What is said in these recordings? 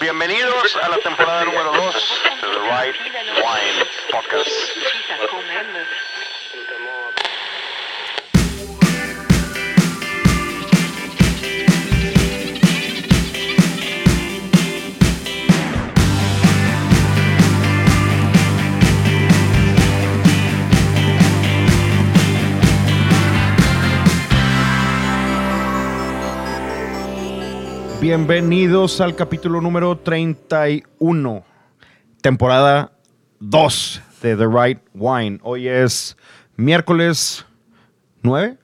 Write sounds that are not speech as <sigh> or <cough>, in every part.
Bienvenidos a la temporada número 2 de The Right Wine Podcast. Bienvenidos al capítulo número 31, temporada 2 de The Right Wine. Hoy es miércoles 9,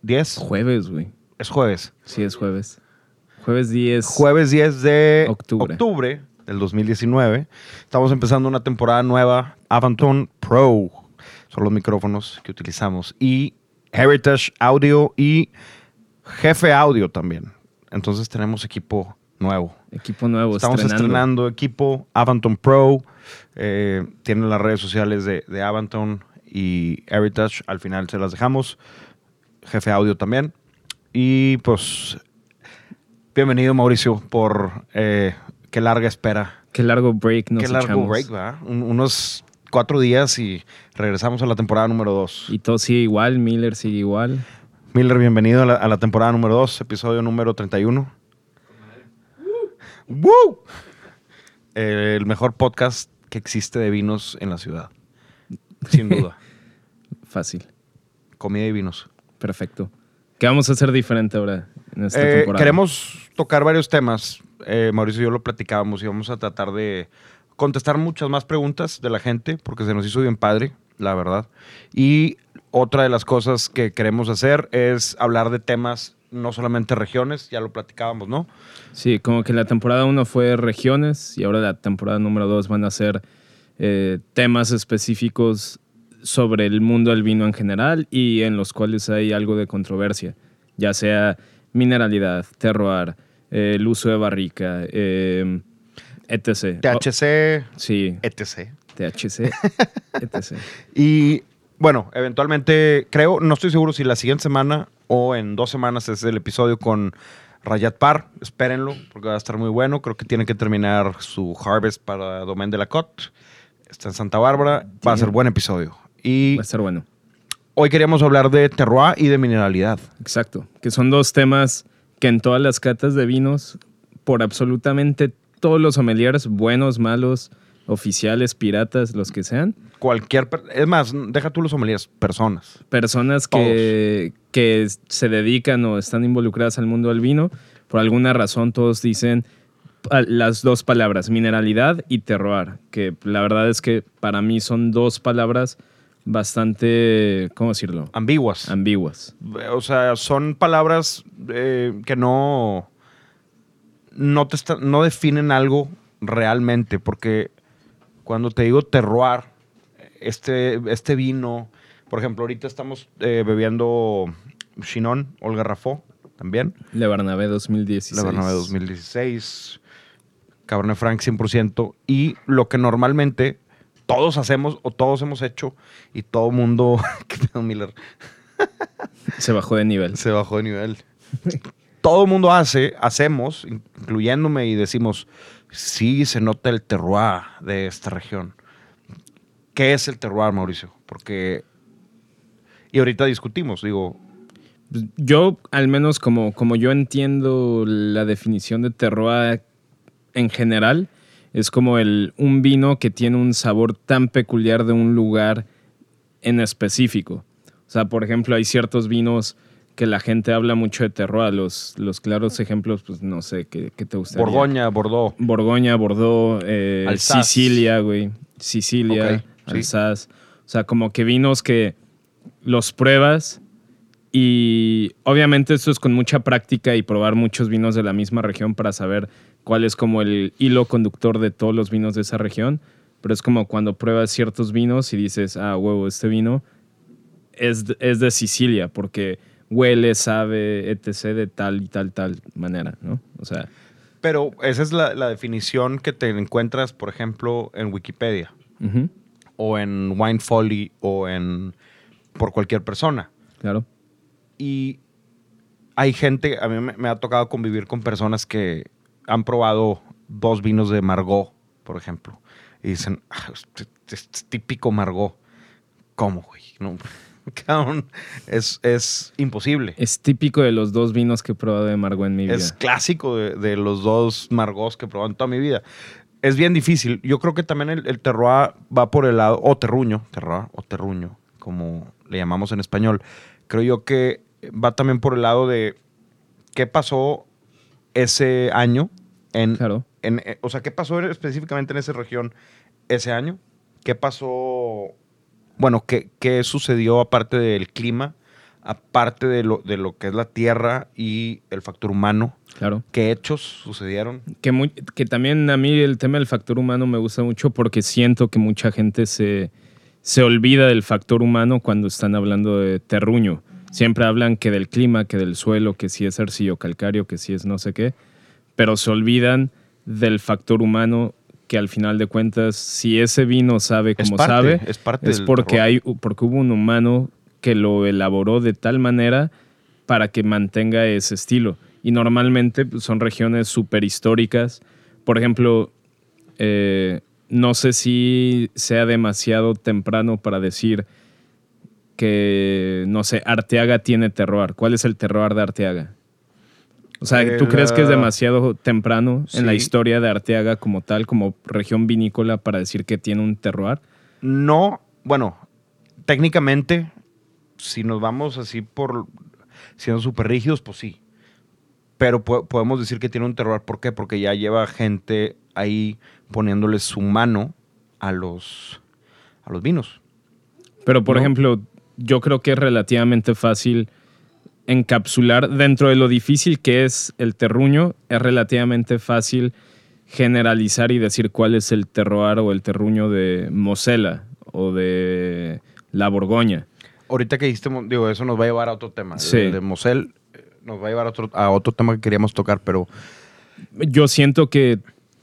10, Jueves, güey. es jueves. Sí, es jueves. Jueves 10. Jueves 10 de Octubre. octubre del 2019. Estamos empezando una temporada nueva, Avanton Pro. Son los micrófonos que utilizamos. Y Heritage Audio y Jefe Audio también. Entonces tenemos equipo nuevo. Equipo nuevo. Estamos estrenando. estrenando equipo Avanton Pro. Eh, tienen las redes sociales de, de Avanton y Heritage. Al final se las dejamos. Jefe audio también. Y pues, bienvenido Mauricio por eh, qué larga espera. Qué largo break nos qué largo echamos. break, ¿verdad? Un- unos cuatro días y regresamos a la temporada número dos. Y todo sigue igual, Miller sigue igual. Miller, bienvenido a la, a la temporada número 2, episodio número 31. ¡Woo! Eh, el mejor podcast que existe de vinos en la ciudad. Sin duda. <laughs> Fácil. Comida y vinos. Perfecto. ¿Qué vamos a hacer diferente ahora en esta Eh, temporada? queremos tocar varios temas. Eh, Mauricio y yo lo platicábamos y vamos a tratar de contestar muchas más preguntas de la gente porque se nos hizo bien padre, la verdad. Y otra de las cosas que queremos hacer es hablar de temas, no solamente regiones, ya lo platicábamos, ¿no? Sí, como que la temporada 1 fue regiones y ahora la temporada número 2 van a ser eh, temas específicos sobre el mundo del vino en general y en los cuales hay algo de controversia, ya sea mineralidad, terroir, eh, el uso de barrica, eh, etc. THC, Oh, sí, etc. THC, <laughs> etc. Y bueno, eventualmente creo, no estoy seguro si la siguiente semana o en dos semanas es el episodio con Rayat Par. Espérenlo, porque va a estar muy bueno. Creo que tiene que terminar su harvest para Domaine de la Cote. Está en Santa Bárbara. Va a ser buen episodio. Y Va a estar bueno. hoy queríamos hablar de terroir y de mineralidad. Exacto. Que son dos temas que en todas las catas de vinos, por absolutamente todos los sommeliers, buenos, malos, oficiales, piratas, los que sean, Cualquier, es más, deja tú los sommeliers, personas. personas que, que se dedican o están involucradas al mundo del vino, por alguna razón todos dicen las dos palabras, mineralidad y terroir, que la verdad es que para mí son dos palabras bastante, ¿cómo decirlo? Ambiguas. Ambiguas. O sea, son palabras eh, que no, no, te está- no definen algo realmente, porque cuando te digo terroir, este, este vino, por ejemplo, ahorita estamos eh, bebiendo Chinon, Olga Rafó, también, Le Barnabé 2016. la Bernabé 2016, Cabernet Franc 100%, y lo que normalmente todos hacemos o todos hemos hecho, y todo mundo, <laughs> ¿qué pedo, Miller? Se bajó de nivel. Se bajó de nivel. Todo el mundo hace, hacemos, incluyéndome, y decimos, sí se nota el terroir de esta región. ¿Qué es el terroir, Mauricio? Porque... Y ahorita discutimos, digo, Yo, al menos como, como yo entiendo la definición de terroir en general, es como el, un vino que tiene un sabor tan peculiar de un lugar en específico. O sea, por ejemplo, hay ciertos vinos que la gente habla mucho de terroir. Los, los claros ejemplos, pues no sé, ¿qué, qué te gustaría? Borgoña, Bordeaux. Borgoña, Bordeaux, eh. Sicilia, güey. Sicilia, Sí. Alsace. O sea, como que vinos que los pruebas y obviamente esto es con mucha práctica y probar muchos vinos de la misma región para saber cuál es como el hilo conductor de todos los vinos de esa región. Pero es como cuando pruebas ciertos vinos y dices, ah, huevo, este vino es, de- es de Sicilia porque huele, sabe, etc. de tal y tal, tal manera, ¿no? O sea, Pero esa es la, la definición que te encuentras, por ejemplo, en Wikipedia ujú, o en Wine Folly o en por cualquier persona. claro. Y hay gente, a mí me, me ha tocado convivir con personas que han probado dos vinos de Margot, por ejemplo, y dicen, "Ah, es, es- es típico Margot. ¿Cómo, güey? No, <laughs> es, es imposible. Es típico de los dos vinos que he probado de Margot en mi vida. Es clásico de, de los dos Margots que he probado en toda mi vida. Es bien difícil. Yo creo que también el, el terroir va por el lado, o terruño, terroir o terruño, como le llamamos en español. Creo yo que va también por el lado de qué pasó ese año en, Claro. en- eh, o sea, qué pasó específicamente en esa región ese año, qué pasó, bueno, qué, qué sucedió aparte del clima, aparte de lo, de lo que es la tierra y el factor humano, Claro. qué hechos sucedieron. Que, que también a mí el tema del factor humano me gusta mucho porque siento que mucha gente se, se olvida del factor humano cuando están hablando de terruño. Siempre hablan que del clima, que del suelo, que si es arcillo calcáreo, que si es no sé qué, pero se olvidan del factor humano que al final de cuentas, si ese vino sabe Es como parte, sabe, es parte es porque, hay, porque hubo un humano que lo elaboró de tal manera para que mantenga ese estilo. Y normalmente pues, son regiones súper históricas. Por ejemplo, eh, no sé si sea demasiado temprano para decir que, no sé, Arteaga tiene terroir. ¿Cuál es el terroir de Arteaga? O sea, ¿tú El, crees que es demasiado temprano en la historia de Arteaga como tal, como región vinícola, para decir que tiene un terroir? No, bueno, técnicamente, si nos vamos así por siendo súper rígidos, pues sí. Pero po- podemos decir que tiene un terror. ¿Por qué? Porque ya lleva gente ahí poniéndole su mano a los, a los vinos. Pero, por No. ejemplo, yo creo que es relativamente fácil encapsular dentro de lo difícil que es el terruño, es relativamente fácil generalizar y decir cuál es el terroir o el terruño de Mosela o de la Borgoña. Ahorita que dijiste, digo, eso nos va a llevar a otro tema. Sí. El de Mosel eh, nos va a llevar a otro, a otro tema que queríamos tocar, pero Yo siento que,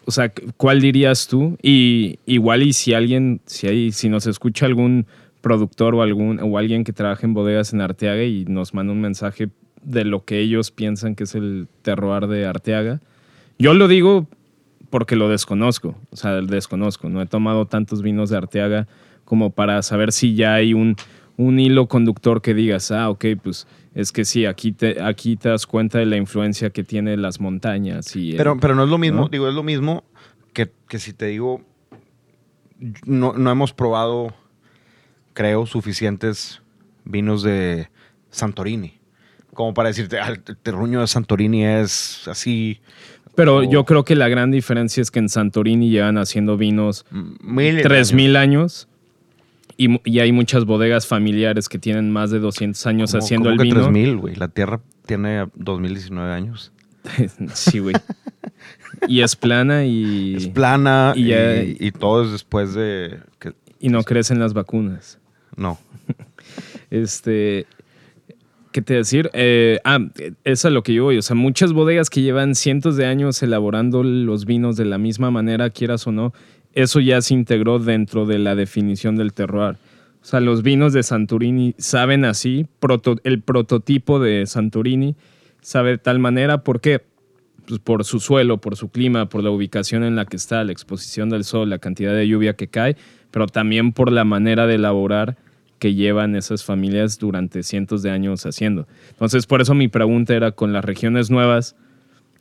o sea, ¿cuál dirías tú? Y igual y si alguien, si hay, si nos escucha algún productor o algún o alguien que trabaja en bodegas en Arteaga y nos manda un mensaje de lo que ellos piensan que es el terroir de Arteaga. Yo lo digo porque lo desconozco, o sea, el desconozco. No he tomado tantos vinos de Arteaga como para saber si ya hay un, un hilo conductor que digas, ah, ok, pues es que sí, aquí te, aquí te das cuenta de la influencia que tiene las montañas. Y el- Pero, pero no es lo mismo, ¿no? digo, es lo mismo que, que si te digo, no, no hemos probado, creo, suficientes vinos de Santorini. Como para decirte, "Ah, el terruño de Santorini es así. Pero o- yo creo que la gran diferencia es que en Santorini llevan haciendo vinos Mil de 3000 años. Y, y hay muchas bodegas familiares que tienen más de 200 años ¿Cómo- haciendo cómo el que vino. 3000, güey. La Tierra tiene 2019 años. <laughs> sí, güey. Y es plana y, Es plana y y, ya- y todo es después de... que- y no crecen las vacunas. no. <laughs> Este, ¿qué te decir? Eh, ah, es a lo que yo voy. O sea, muchas bodegas que llevan cientos de años elaborando los vinos de la misma manera, quieras o no, eso ya se integró dentro de la definición del terroir. O sea, los vinos de Santorini saben así, el prototipo de Santorini sabe de tal manera, ¿por qué? Pues por su suelo, por su clima, por la ubicación en la que está, la exposición del sol, la cantidad de lluvia que cae, pero también por la manera de elaborar que llevan esas familias durante cientos de años haciendo. Entonces, por eso mi pregunta era con las regiones nuevas,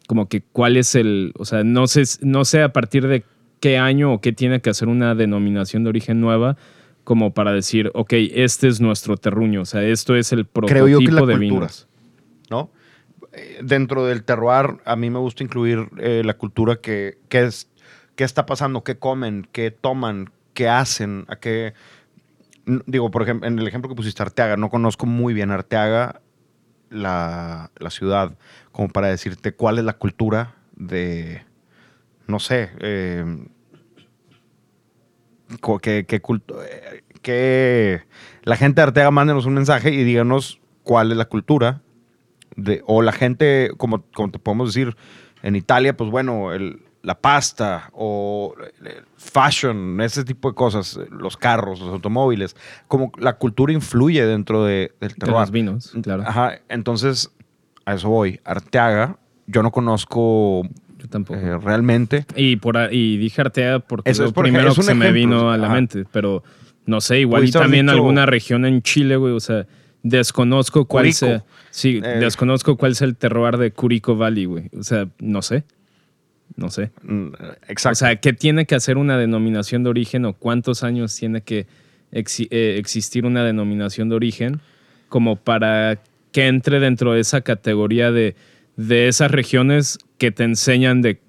como que cuál es el, o sea, no sé, no sé a partir de qué año o qué tiene que hacer una denominación de origen nueva como para decir, ok, este es nuestro terruño, o sea, esto es el prototipo Creo yo que la de vinos. ¿no? Eh, Dentro del terroir, a mí me gusta incluir eh, la cultura que, que es, qué está pasando, qué comen, qué toman, qué hacen, a qué... Digo, por ejemplo, en el ejemplo que pusiste Arteaga, no conozco muy bien Arteaga, la, la ciudad, como para decirte cuál es la cultura de, no sé, eh, que, que eh, que la gente de Arteaga mándenos un mensaje y díganos cuál es la cultura de, o la gente, como, como te podemos decir, en Italia, pues bueno, el- la pasta o el fashion, ese tipo de cosas, los carros, los automóviles, como la cultura influye dentro de, del De los vinos, claro. Ajá, entonces a eso voy. Arteaga, yo no conozco Yo tampoco. eh, realmente. Y, por, y dije Arteaga porque Eso es es lo porque primero es que un se me ejemplo, vino a la ajá. mente. Pero no sé, igual y Pudiste haber también dicho- alguna región en Chile, güey. O sea, desconozco cuál Curico. sea. Sí, Eh. desconozco cuál sea el terroir de Curico Valley, güey. O sea, no sé. No sé. Mm, Exacto. O sea, ¿qué tiene que hacer una denominación de origen o cuántos años tiene que eh, existir una denominación de origen como para que entre dentro de esa categoría de, de esas regiones que te enseñan de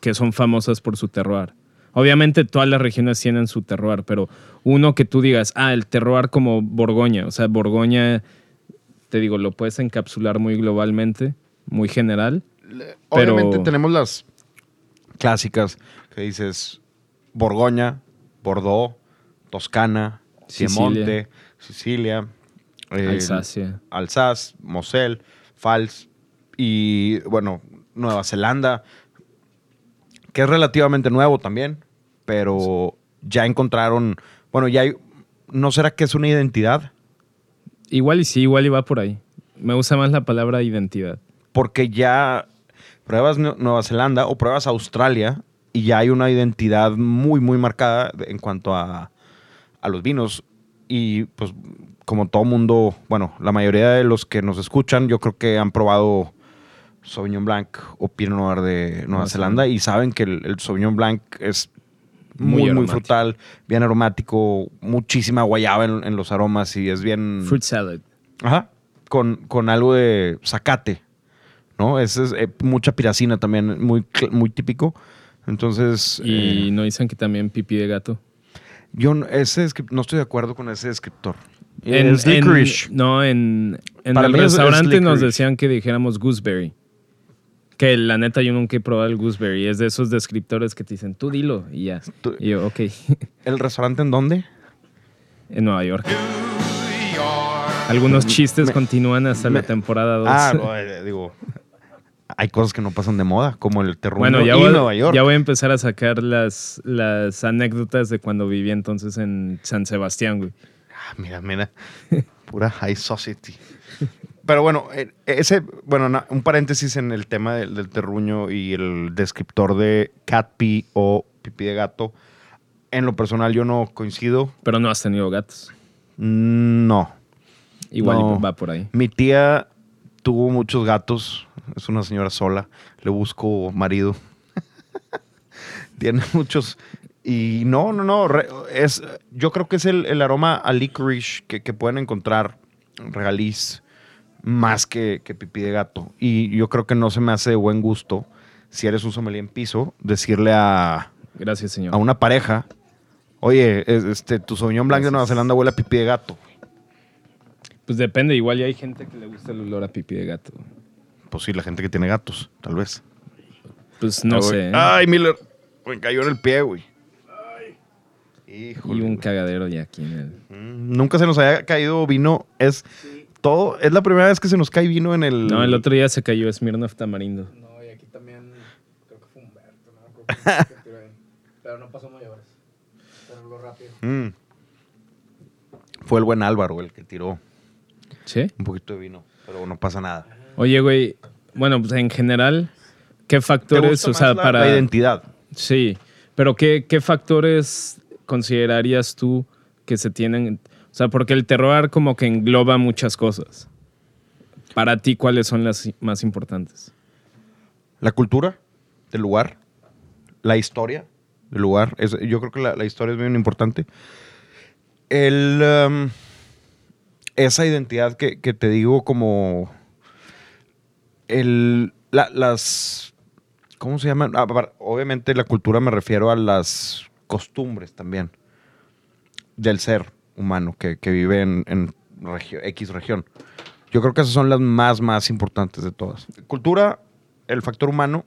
que son famosas por su terroir? Obviamente todas las regiones tienen su terroir, pero uno que tú digas, ah, el terroir como Borgoña, o sea, Borgoña, te digo, lo puedes encapsular muy globalmente, muy general. Obviamente pero- tenemos las clásicas que dices Borgoña, Bordeaux, Toscana, Sicilia. Piemonte, Sicilia, eh, Alsacia. Alsace, Moselle, Pfalz y bueno, Nueva Zelanda, que es relativamente nuevo también, pero ya encontraron, bueno, ya hay, ¿no será que es una identidad? Igual y sí, igual y va por ahí. Me gusta más la palabra identidad. porque ya pruebas Nu- Nueva Zelanda o pruebas Australia y ya hay una identidad muy, muy marcada en cuanto a, a los vinos. Y pues como todo mundo, bueno, la mayoría de los que nos escuchan, yo creo que han probado Sauvignon Blanc o Pinot Noir de Nueva Zelanda y saben que el, el Sauvignon Blanc es Muy muy, frutal, bien aromático, muchísima guayaba en, en los aromas y es bien... Fruit salad. Ajá. Con, con algo de zacate, ¿no? Ese es eh, mucha piracina también, muy, muy típico. Entonces, Y eh, no dicen que también pipí de gato. yo no- ese no estoy de acuerdo con ese descriptor. En- es en- no, en, en Para el es- es restaurante nos decían que dijéramos gooseberry. Que la neta yo nunca he probado el gooseberry. Es de esos descriptores que te dicen, tú dilo y ya. Tú- Y yo, ok. <laughs> ¿El restaurante en dónde? en Nueva York. Algunos chistes me- continúan hasta la temporada 2. Ah, <laughs> no, eh, digo, hay cosas que no pasan de moda, como el terruño Bueno, ya y voy, Nueva York. ya voy a empezar a sacar las, las anécdotas de cuando viví entonces en San Sebastián, güey. Ah, mira, mira, <laughs> pura high society. Pero bueno, eh, ese, bueno, un paréntesis en el tema del, del terruño y el descriptor de cat pee o pipí de gato. En lo personal yo no coincido. Pero no has tenido gatos. No. Igual No. va por ahí. Mi tía tuvo muchos gatos. Es una señora sola. Le busco marido. <laughs> Tiene muchos. Y no, no, no. es, yo creo que es el, el aroma a licorice que, que pueden encontrar regaliz más que, que pipí de gato. Y yo creo que no se me hace de buen gusto, si eres un sommelier en piso, decirle a, Gracias, señor. a una pareja, oye, es- este, tu Sauvignon Blanc de Nueva Zelanda huele a pipí de gato. Pues depende, igual ya hay gente que le gusta el olor a pipí de gato. Pues sí, la gente que tiene gatos, tal vez. Pues no Ay, sé. ¿eh? Ay, Miller. Me cayó en el pie, güey. Híjole. y un güey. cagadero ya aquí en el... Mm, Nunca se nos había caído vino. Es todo. Es la primera vez que se nos cae vino en el. No, el otro día se cayó Smirnoff Tamarindo. No, y aquí también creo que fue Humberto, ¿no? Creo que, que tiró ahí. <laughs> Pero no pasó mayores. Pero lo rápido. Mm. Fue el buen Álvaro el que tiró ¿Sí? un poquito de vino. Pero no pasa nada. Oye, güey, bueno, pues en general, ¿qué ¿Te factores, gusta o sea, más la- para... La identidad. Sí, pero ¿qué, ¿qué factores considerarías tú que se tienen? O sea, porque el terroir como que engloba muchas cosas. Para ti, ¿cuáles son las más importantes? La cultura del lugar. La historia del lugar. Yo creo que la, historia es bien importante. El, um, esa identidad que, te digo como... El, la- las... ¿Cómo se llaman? Ah, obviamente la cultura me refiero a las costumbres también del ser humano que, que vive en, en regio- X región. Yo creo que esas son las más, más importantes de todas. Cultura, el factor humano,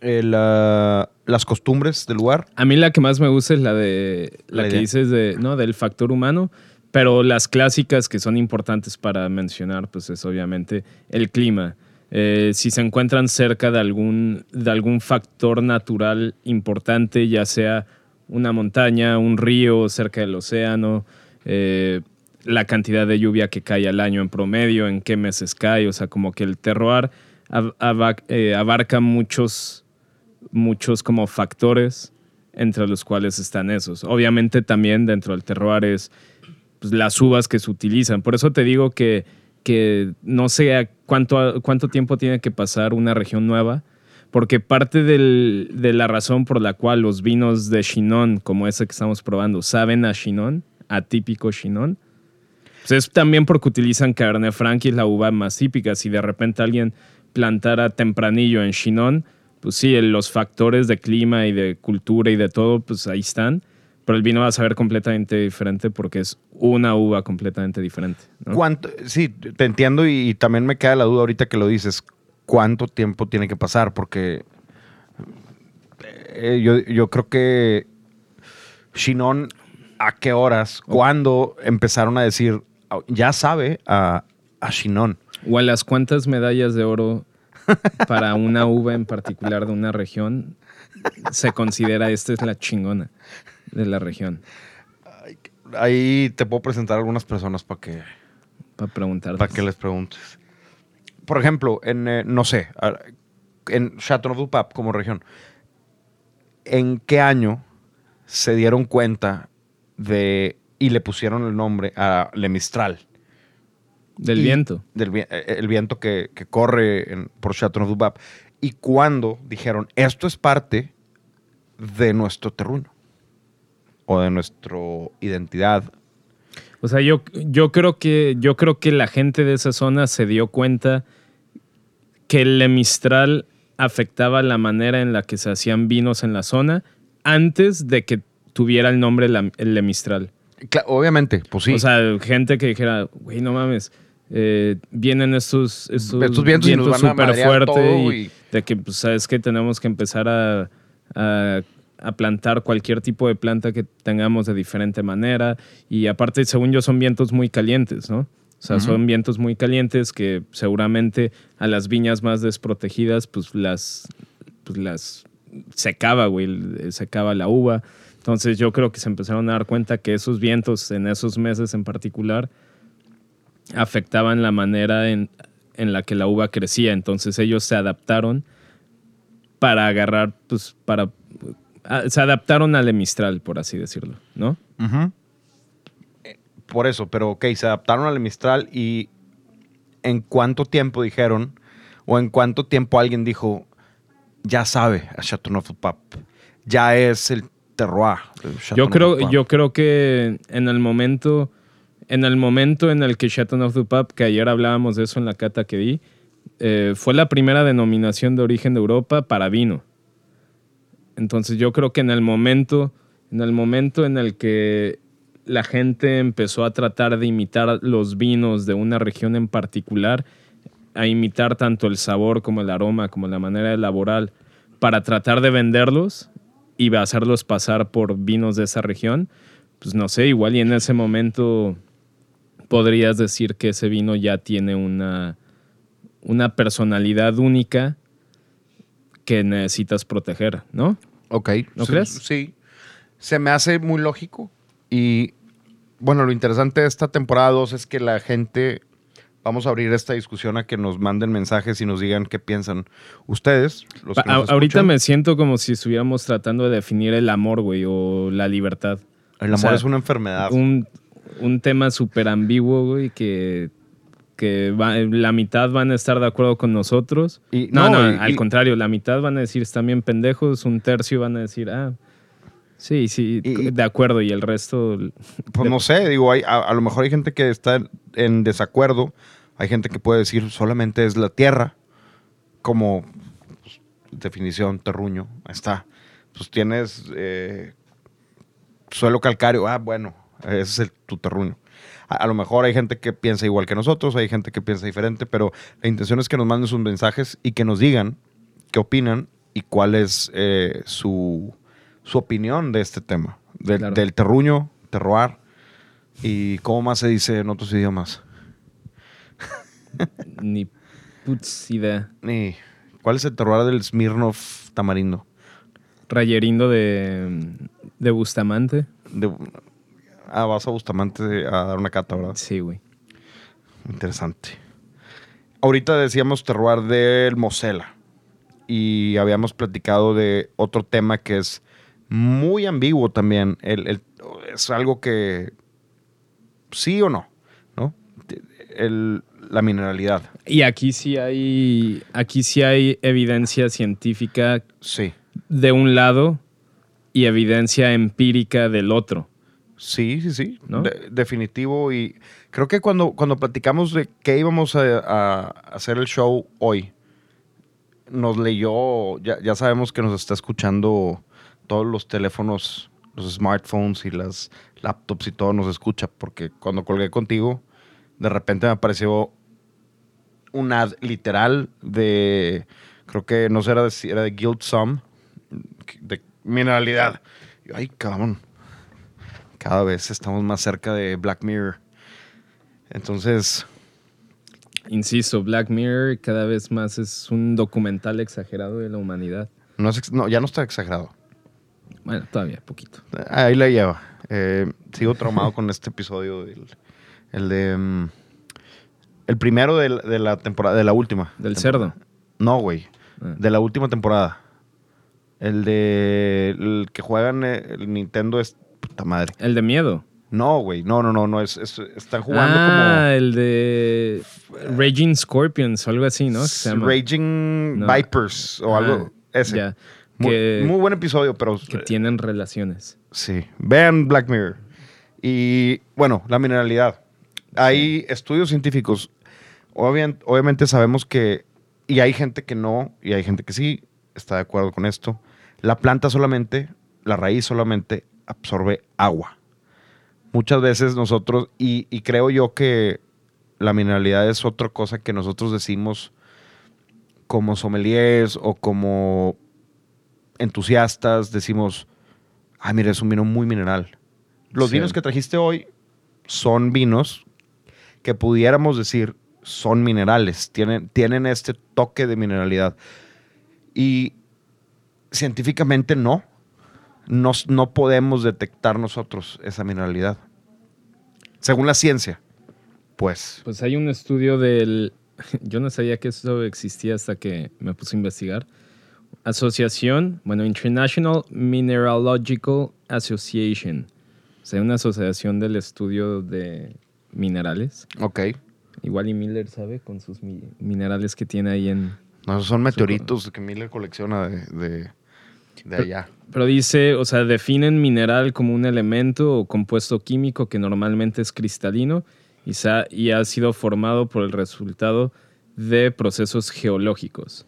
el, ah, las costumbres del lugar. A mí la que más me gusta es la de la, La que dices de no del factor humano, pero las clásicas que son importantes para mencionar, pues es obviamente el clima. Eh, si se encuentran cerca de algún de algún factor natural importante, ya sea una montaña, un río cerca del océano, eh, la cantidad de lluvia que cae al año en promedio, en qué meses cae, o sea, como que el terroir eh, abarca muchos, muchos como factores entre los cuales están esos. Obviamente también dentro del terroir es pues, las uvas que se utilizan. Por eso te digo que, que no sé cuánto, cuánto tiempo tiene que pasar una región nueva, porque parte de la razón por la cual los vinos de Chinon, como ese que estamos probando, saben a Chinon, atípico Chinon, pues es también porque utilizan Cabernet Franc y es la uva más típica. Si de repente alguien plantara tempranillo en Chinon, pues sí, los factores de clima y de cultura y de todo, pues ahí están. Pero el vino va a saber completamente diferente porque es una uva completamente diferente. ¿Cuánto? Sí, te entiendo y también me queda la duda ahorita que lo dices. ¿Cuánto tiempo tiene que pasar? Porque eh, yo, yo creo que Shinon, ¿a qué horas? ¿Cuándo empezaron a decir, "Oh, ya sabe a, a Shinon? O a las cuantas medallas de oro para una <laughs> uva en particular de una región se considera esta es la chingona de la región. Ahí te puedo presentar algunas personas para que, Para preguntar. para que les preguntes. Por ejemplo, en, eh, no sé, en Châteauneuf-du-Pape como región, ¿en qué año se dieron cuenta de y le pusieron el nombre a Le Mistral? Del Y- viento. Del eh, el viento que, que corre en- por Châteauneuf-du-Pape. ¿Y cuándo dijeron, esto es parte de nuestro terruño? O de nuestra identidad. O sea, yo, yo creo que yo creo que la gente de esa zona se dio cuenta que el Lemistral afectaba la manera en la que se hacían vinos en la zona antes de que tuviera el nombre el Lemistral. Cla- obviamente, pues sí. O sea, gente que dijera, güey, no mames, eh, vienen estos, estos, Estos vientos a súper fuertes y, y- de que, pues, sabes que tenemos que empezar a, a- a plantar cualquier tipo de planta que tengamos de diferente manera. Y aparte, según yo, son vientos muy calientes, ¿no? O sea, son vientos muy calientes que seguramente a las viñas más desprotegidas, pues las, pues las secaba, güey, el- secaba la uva. Entonces yo creo que se empezaron a dar cuenta que esos vientos en esos meses en particular afectaban la manera en, en la que la uva crecía. Entonces ellos se adaptaron para agarrar, pues para... a- Se adaptaron al Mistral, por así decirlo, ¿no? Eh, Por eso, pero ok, se adaptaron al Mistral y ¿en cuánto tiempo dijeron o en cuánto tiempo alguien dijo, ya sabe a Châteauneuf-du-Pape, ya es el terroir? Yo creo, Châteauneuf-du-Pape"? yo creo que en el momento, en el momento en el que Châteauneuf-du-Pape, que ayer hablábamos de eso en la cata que di, eh, fue la primera denominación de origen de Europa para vino. Entonces yo creo que en el momento, en el momento en el que la gente empezó a tratar de imitar los vinos de una región en particular, a imitar tanto el sabor como el aroma, como la manera de elaborar, para tratar de venderlos y hacerlos pasar por vinos de esa región, pues no sé, igual y en ese momento podrías decir que ese vino ya tiene una, una personalidad única que necesitas proteger, ¿no? Ok. ¿No sí, crees? Sí. Se me hace muy lógico. Y bueno, lo interesante de esta temporada 2 es que la gente, vamos a abrir esta discusión a que nos manden mensajes y nos digan qué piensan ustedes. Los que A- nos ahorita me siento como si estuviéramos tratando de definir el amor, güey, o la libertad. El o amor sea, es una enfermedad. Un, un tema súper ambiguo, güey, que, que va- la mitad van a estar de acuerdo con nosotros. Y- no, no, no, y- al y- contrario, la mitad van a decir están bien pendejos, un tercio van a decir, ah, sí, sí, Y- de acuerdo, y el resto... <laughs> Pues no sé, digo, hay, a, a lo mejor hay gente que está en desacuerdo, hay gente que puede decir solamente es la tierra, como pues, definición, terruño, ahí está. Pues tienes eh, suelo calcáreo, ah, bueno, ese es el, tu terruño. A, a lo mejor hay gente que piensa igual que nosotros, hay gente que piensa diferente, pero la intención es que nos manden sus mensajes y que nos digan qué opinan y cuál es eh, su, su opinión de este tema, del- Claro. del terruño, terroir y cómo más se dice en otros idiomas. <laughs> Ni putz idea. Ni, ¿Cuál es el terroir del Smirnoff tamarindo? Rayerindo de, de Bustamante. De- Ah, vas a Bustamante a dar una cata, ¿verdad? Sí, güey. Interesante. Ahorita decíamos terroir del Mosela. Y habíamos platicado de otro tema que es muy ambiguo también. El- el- es algo que sí o no, ¿no? El- la mineralidad. Y aquí sí hay, aquí sí hay evidencia científica Sí. de un lado y evidencia empírica del otro. Sí, sí, sí. ¿No? De- definitivo. Y creo que cuando, cuando platicamos de que íbamos a, a hacer el show hoy, nos leyó, ya, ya sabemos que nos está escuchando todos los teléfonos, los smartphones y las laptops y todo nos escucha, porque cuando colgué contigo, de repente me apareció un ad literal de, creo que no sé era de, era de Guild Sum, de mineralidad. Y, ay, cabrón. Cada vez estamos más cerca de Black Mirror. Entonces, Insisto, Black Mirror cada vez más es un documental exagerado de la humanidad. no, es no, ya no está exagerado. Bueno, todavía poquito. Ahí la lleva. Eh, sigo traumado con este episodio. del- el de. mm, el primero de, la- de la temporada. De la última. Del cerdo. No, güey. Ah. De la última temporada. El de. El que juegan eh, el Nintendo es. Puta madre. El de miedo. No, güey. No, no, no. no es, es- están jugando ah, el de Raging Scorpions o algo así, ¿no? como. Se llama. Raging No. Vipers o Ah, algo. Ese. ya. Muy, Que- muy buen episodio, pero. Que tienen relaciones. Sí, vean Black Mirror. Y bueno, la mineralidad. Hay estudios científicos. Obviamente, obviamente sabemos que, y hay gente que no, y hay gente que sí está de acuerdo con esto. La planta solamente, la raíz solamente absorbe agua. Muchas veces nosotros, y, y creo yo que la mineralidad es otra cosa que nosotros decimos como sommeliers o como entusiastas, decimos, ah, mira, es un vino muy mineral. Los Sí. vinos que trajiste hoy son vinos que pudiéramos decir son minerales, tienen, tienen este toque de mineralidad. Y científicamente no. no, no podemos detectar nosotros esa mineralidad. Según la ciencia, pues. Pues hay un estudio del. <laughs> Yo no sabía que eso existía hasta que me puse a investigar. Asociación, bueno, International Mineralogical Association. O sea, una asociación del estudio de minerales. Ok. Igual y Miller sabe con sus mi- minerales que tiene ahí en. No, son meteoritos que Miller colecciona de, de, de allá. Pero dice, o sea, definen mineral como un elemento o compuesto químico que normalmente es cristalino y, sa- y ha sido formado por el resultado de procesos geológicos.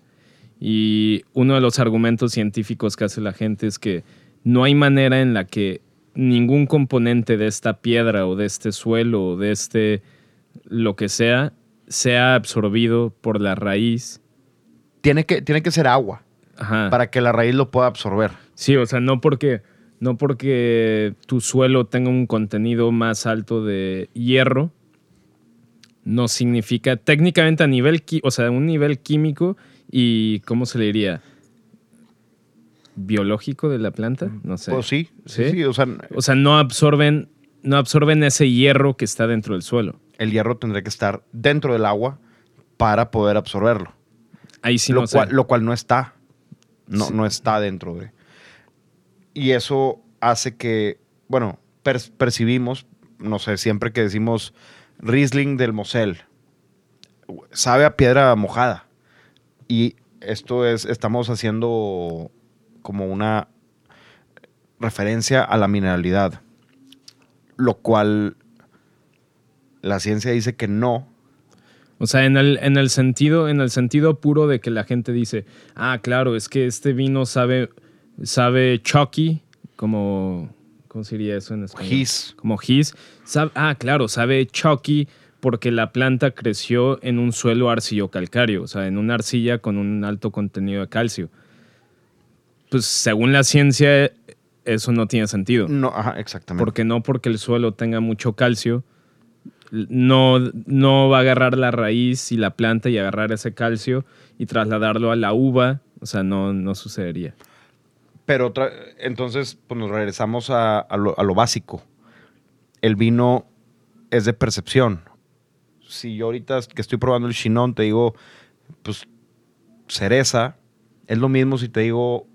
Y uno de los argumentos científicos que hace la gente es que no hay manera en la que ningún componente de esta piedra o de este suelo o de este lo que sea sea absorbido por la raíz. Tiene que, tiene que ser agua Ajá. para que la raíz lo pueda absorber. Sí, o sea, no porque, no porque tu suelo tenga un contenido más alto de hierro, no significa técnicamente a nivel, o sea, un nivel químico y, ¿cómo se le diría? Biológico de la planta, no sé. Pues sí, sí, ¿Sí? sí, O sea, O sea, no absorben, no absorben ese hierro que está dentro del suelo. el hierro tendría que estar dentro del agua para poder absorberlo. Ahí sí lo, no sé. cual, lo cual no está. No, Sí. no está dentro de. Y eso hace que, bueno, per- percibimos, no sé, siempre que decimos Riesling del Mosel, sabe a piedra mojada. Y esto es, estamos haciendo como una referencia a la mineralidad. Lo cual la ciencia dice que no, O sea, en el, en el sentido, en el sentido puro de que la gente dice, ah, claro, es que este vino sabe, sabe chalky, como, ¿cómo sería eso en español? Como his. Sabe- ah, claro, sabe chalky porque la planta creció en un suelo arcillo-calcáreo, o sea, en una arcilla con un alto contenido de calcio. Pues según la ciencia, eso no tiene sentido. no, ajá, exactamente. Porque no porque el suelo tenga mucho calcio, no, no va a agarrar la raíz y la planta y agarrar ese calcio y trasladarlo a la uva. O sea, no, no sucedería. Pero entonces, pues nos regresamos a, a lo, a lo básico. el vino es de percepción. Si yo ahorita que estoy probando el Chinon te digo, pues cereza, es lo mismo si te digo,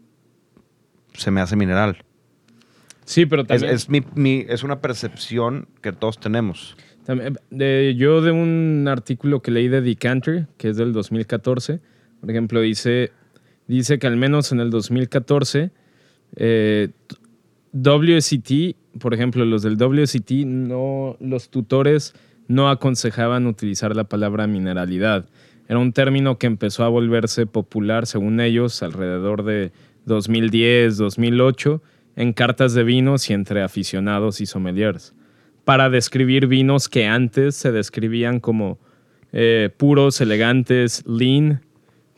se me hace mineral. Sí, pero también... es, mi, mi- es una percepción que todos tenemos. También, de- yo de un artículo que leí de Decanter, que es del 2014, por ejemplo, dice, dice que al menos en el 2014, eh, WSET, por ejemplo, los del WSET, no, los tutores no aconsejaban utilizar la palabra mineralidad. Era un término que empezó a volverse popular, según ellos, alrededor de 2010, 2008, en cartas de vinos y entre aficionados y sommeliers para describir vinos que antes se describían como eh, puros, elegantes, lean,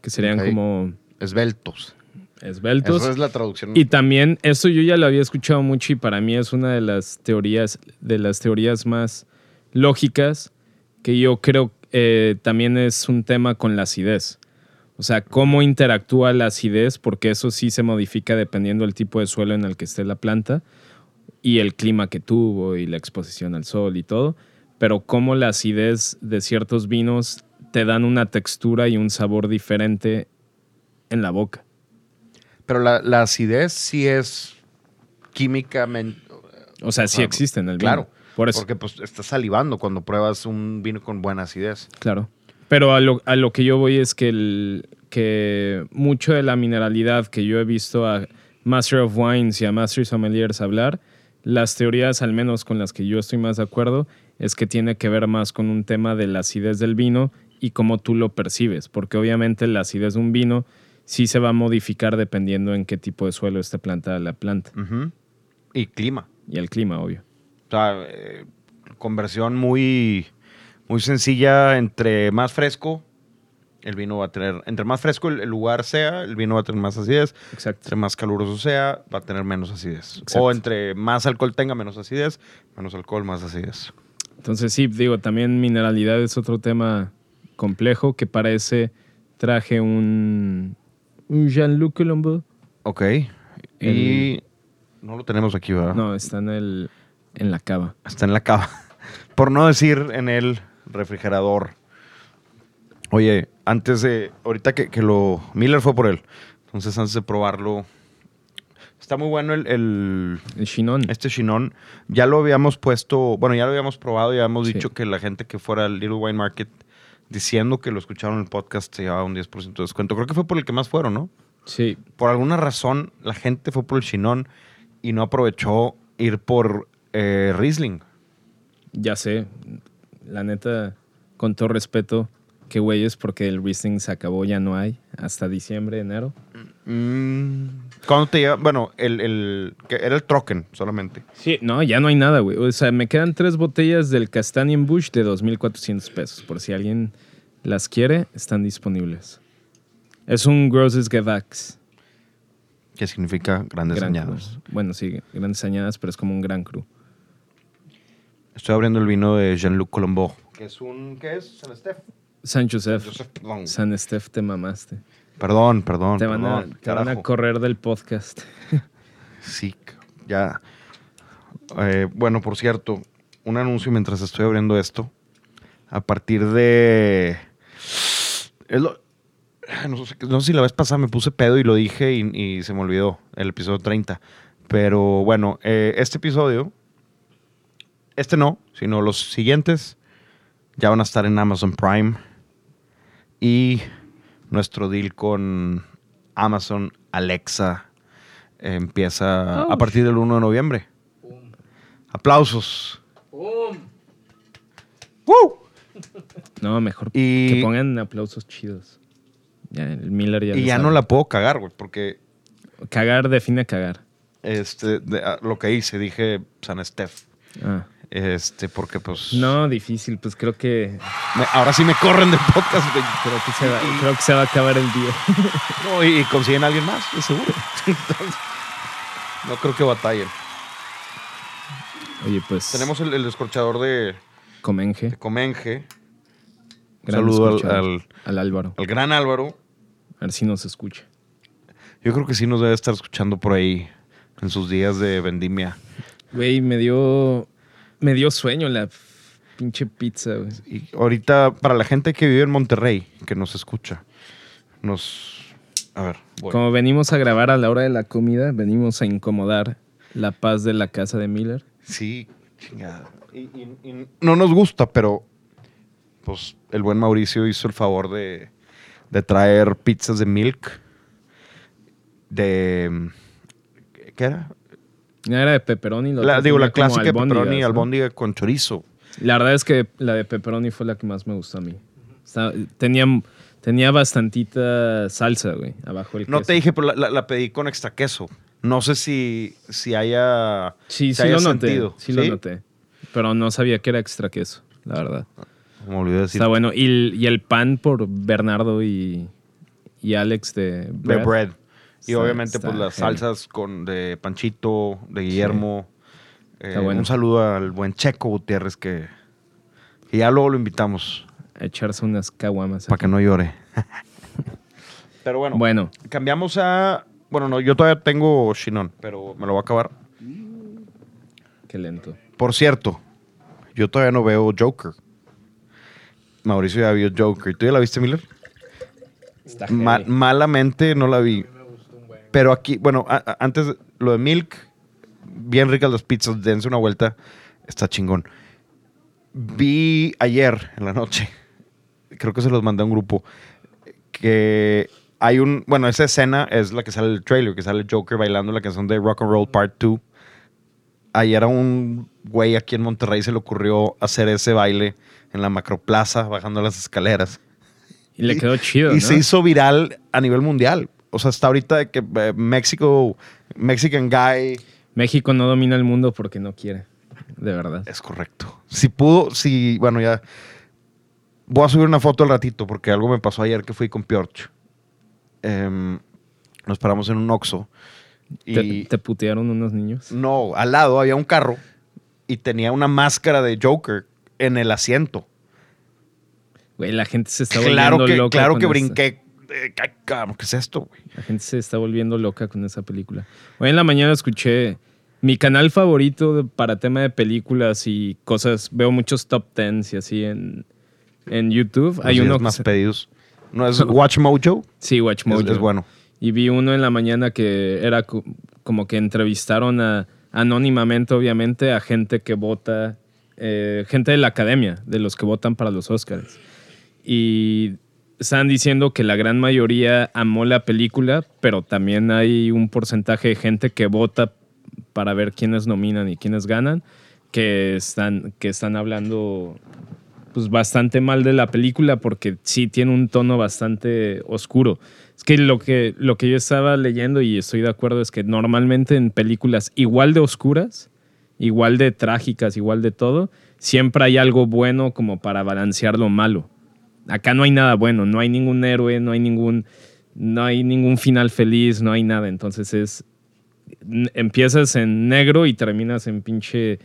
que serían como Esbeltos. esbeltos. Esa es la traducción. Y también, esto yo ya lo había escuchado mucho y para mí es una de las teorías, de las teorías más lógicas que yo creo eh, también es un tema con la acidez. O sea, cómo interactúa la acidez, porque eso sí se modifica dependiendo del tipo de suelo en el que esté la planta y el clima que tuvo y la exposición al sol y todo, pero cómo la acidez de ciertos vinos te dan una textura y un sabor diferente en la boca. Pero la, la acidez sí es químicamente. O sea, sí existe en el vino. Claro. Por eso, Porque pues estás salivando cuando pruebas un vino con buena acidez. claro. Pero a lo, a lo que yo voy es que, el, que mucho de la mineralidad que yo he visto a Master of Wines y a Master Sommeliers hablar, las teorías, al menos con las que yo estoy más de acuerdo, es que tiene que ver más con un tema de la acidez del vino y cómo tú lo percibes. Porque obviamente la acidez de un vino sí se va a modificar dependiendo en qué tipo de suelo esté plantada la planta. Ujú. Y clima. Y el clima, obvio. O sea, eh, conversión muy, muy sencilla. Entre más fresco, el vino va a tener. Entre más fresco el, el lugar sea, el vino va a tener más acidez. Exacto. Entre más caluroso sea, va a tener menos acidez. Exacto. O entre más alcohol tenga, menos acidez. Menos alcohol, más acidez. Entonces sí, digo, también mineralidad es otro tema complejo que para ese traje un, un Jean-Luc Colombo. Ok. Y no lo tenemos aquí, ¿verdad? No, está en, el, en la cava. Está en la cava. <laughs> Por no decir en el refrigerador. Oye, antes de. Ahorita que, que lo. Miller fue por él. Entonces, antes de probarlo. Está muy bueno el. el- El Chinon. este Chinon. Ya lo habíamos puesto. Bueno, ya lo habíamos probado. Ya habíamos Sí. dicho que la gente que fuera al Little Wine Market diciendo que lo escucharon en el podcast se llevaba un 10% de descuento. Creo que fue por el que más fueron, ¿no? Sí, Por alguna razón, la gente fue por el Chinon y no aprovechó ir por eh, Riesling. ya sé. La neta, con todo respeto, qué güeyes, porque el Riesling se acabó, ya no hay. Hasta diciembre, enero. Mm, ¿Cuándo te lleva? Bueno, el, el- que era el Trocken solamente. Sí, no, ya no hay nada, güey. O sea, me quedan tres botellas del Castanian Bush de 2.400 pesos. Por si alguien las quiere, están disponibles. Es un Grosses Gewachs. Que significa grandes Gran. Cru. Bueno, sí, grandes añadas, pero es como un gran cru. Estoy abriendo el vino de Jean-Luc Colombo. Que es un. ¿Qué es? San Estef. San Josef. Perdón. San Estef, te mamaste. Perdón, perdón. Te van, a, te van a correr del podcast. <laughs> Sí, ya. Eh, bueno, por cierto, un anuncio mientras estoy abriendo esto. A partir de. es lo- no, sé, no sé si la vez pasada me puse pedo y lo dije y, y se me olvidó el episodio 30. Pero bueno, eh, este episodio. Este no, sino los siguientes ya van a estar en Amazon Prime. Y nuestro deal con Amazon Alexa empieza a partir del 1 de noviembre. Aplausos. Pum. ¡Woo! No, mejor Y- que pongan aplausos chidos. Ya, el Miller ya Y ya sabe. no la puedo cagar, güey, porque Cagar define cagar. este, de- a- lo que hice, dije San Steph. Ah. Este, porque pues. No, difícil, pues creo que me- ahora sí me corren del podcast, güey. creo que se va, creo que se va a acabar el día. <laughs> No, y, y consiguen a alguien más, de seguro. <laughs> Entonces, no creo que batallen. Oye, pues Tenemos el, el descorchador de, Comenge. de Comenge. Un gran saludo al, al- al Álvaro. al gran Álvaro. A ver si nos escucha. Yo creo que sí nos debe estar escuchando por ahí en sus días de vendimia. Güey, me dio. Me dio sueño la pinche pizza, güey. Y ahorita, para la gente que vive en Monterrey, que nos escucha, nos... A ver, voy. Como venimos a grabar a la hora de la comida, venimos a incomodar la paz de la casa de Miller. Sí, chingada. Y, y- y no nos gusta, pero pues el buen Mauricio hizo el favor de, de traer pizzas de milk. De... ¿Qué era? Era de pepperoni. la digo, la clásica de pepperoni, ¿no? albóndiga con chorizo. La verdad es que la de pepperoni fue la que más me gustó a mí. Tenía, tenía bastantita salsa, güey, abajo el No queso. te dije, pero la, la- la pedí con extra queso. No sé si, si haya... Sí, si sí haya lo noté. sentido. Sí, lo noté. Pero no sabía que era extra queso, la verdad. Me olvidé decir. Está bueno. Y el, y el pan por Bernardo y, y Alex de Bread. bread. Y Está- obviamente está pues las salsas con de Panchito, de Guillermo. Eh, bueno. Un saludo al buen Checo Gutiérrez que, que ya luego lo invitamos A echarse unas caguamas. para que no llore. <laughs> Pero bueno, Bueno, cambiamos a... Bueno, no, yo todavía tengo Shinon, pero me lo voy a acabar. qué lento. Por cierto, yo todavía no veo Joker. Mauricio ya vio Joker. ¿Tú ya la viste, Miller? Está Ma- heavy. malamente no la vi. Pero aquí, bueno, a- antes lo de Milk, bien ricas las pizzas, dense una vuelta, está chingón. Vi ayer en la noche, creo que se los mandé a un grupo, que hay un, bueno, esa escena es la que sale el trailer, que sale el Joker bailando la canción de Rock and Roll Part 2. Ayer a un güey aquí en Monterrey se le ocurrió hacer ese baile en la macroplaza, bajando las escaleras. Y le quedó chido, Y ¿no? se hizo viral a nivel mundial. O sea, hasta ahorita de que eh, México, Mexican Guy, México no domina el mundo porque no quiere. De verdad. es correcto. Si pudo, si, bueno, ya. Voy a subir una foto al ratito porque algo me pasó ayer que fui con Piorch. Em, nos paramos en un Oxxo y ¿Te, te putearon unos niños? no, al lado había un carro y tenía una máscara de Joker en el asiento. Güey, la gente se está Claro volviendo que, loca. claro que brinqué. ¿Qué es esto, güey? La gente se está volviendo loca con esa película. Hoy en la mañana escuché mi canal favorito para tema de películas y cosas. Veo muchos top tens y así en, en YouTube. Hay Los uno días que más pedidos. ¿No es Watch Mojo? Sí, Watch Es- Mojo. es bueno. Y vi uno en la mañana que era co- como que entrevistaron a, anónimamente, obviamente, a gente que vota, eh, gente de la academia, de los que votan para los Oscars. Y estaban diciendo que la gran mayoría amó la película, pero también hay un porcentaje de gente que vota para ver quiénes nominan y quiénes ganan, que están, que están hablando pues bastante mal de la película porque sí tiene un tono bastante oscuro. Es que lo que lo que yo estaba leyendo y estoy de acuerdo es que normalmente en películas igual de oscuras, igual de trágicas, igual de todo, siempre hay algo bueno como para balancear lo malo. Acá no hay nada bueno, no hay ningún héroe, no hay ningún no hay ningún final feliz, no hay nada, entonces es empiezas en negro y terminas en pinche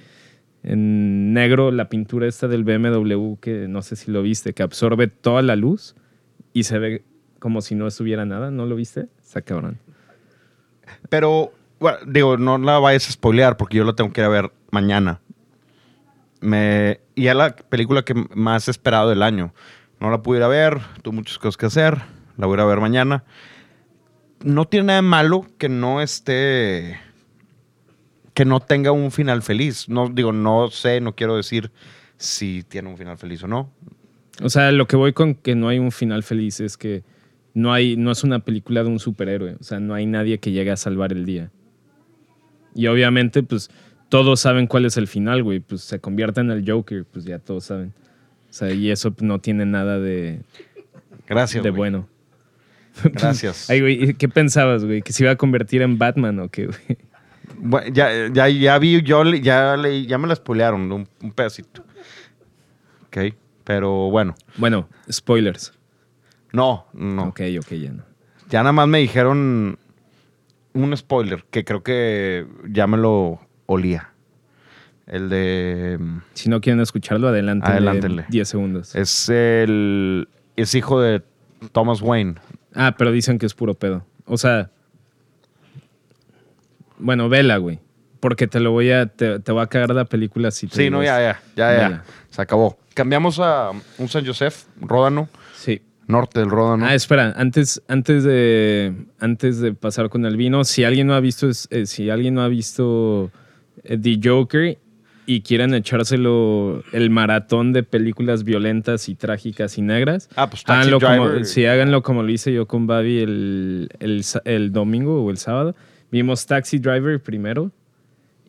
en negro la pintura esta del BMW que no sé si lo viste, que absorbe toda la luz y se ve como si no estuviera nada, ¿no lo viste? Está cabrón. Pero, bueno, digo, no la vayas a spoilear porque yo la tengo que ir a ver mañana. Me, y es la película que más he esperado del año. No la pude ir a ver, tuve muchas cosas que hacer. La voy a ver mañana. No tiene nada de malo que no esté. que no tenga un final feliz. No, digo, no sé, no quiero decir si tiene un final feliz o no. O sea, lo que voy con que no hay un final feliz es que no hay no es una película de un superhéroe, o sea, no hay nadie que llegue a salvar el día. Y obviamente pues todos saben cuál es el final, güey, pues se convierte en el Joker, pues ya todos saben. O sea, y eso no tiene nada de, Gracias. de güey. bueno. Gracias. <laughs> Ay, güey, ¿qué pensabas, güey? ¿Que se iba a convertir en Batman o qué, güey? Bueno, ya, ya, ya vi, yo ya, le- ya me la spoilearon, un, un pedacito. Ok, pero bueno. Bueno, spoilers. No, no. Ok, ok, ya no. Ya nada más me dijeron un spoiler que creo que ya me lo olía. El de. Si no quieren escucharlo, adelántenle, Adelántenle. 10 segundos. Es el. Es hijo de Thomas Wayne. Ah, pero dicen que es puro pedo. O sea. Bueno, vela, güey. Porque te lo voy a. Te, te voy a cagar la película si te Sí, no, ya, ya, ya, ya. Se acabó. Cambiamos a un San Josef, Ródano, Sí. norte del Ródano. Ah, espera, antes, antes, de, antes de pasar con el vino, si alguien no ha visto, eh, si alguien no ha visto eh, The Joker y quieren echárselo el maratón de películas violentas y trágicas y negras, Ah, pues háganlo como, sí, háganlo como lo hice yo con Babi el, el, el domingo o el sábado. Vimos Taxi Driver primero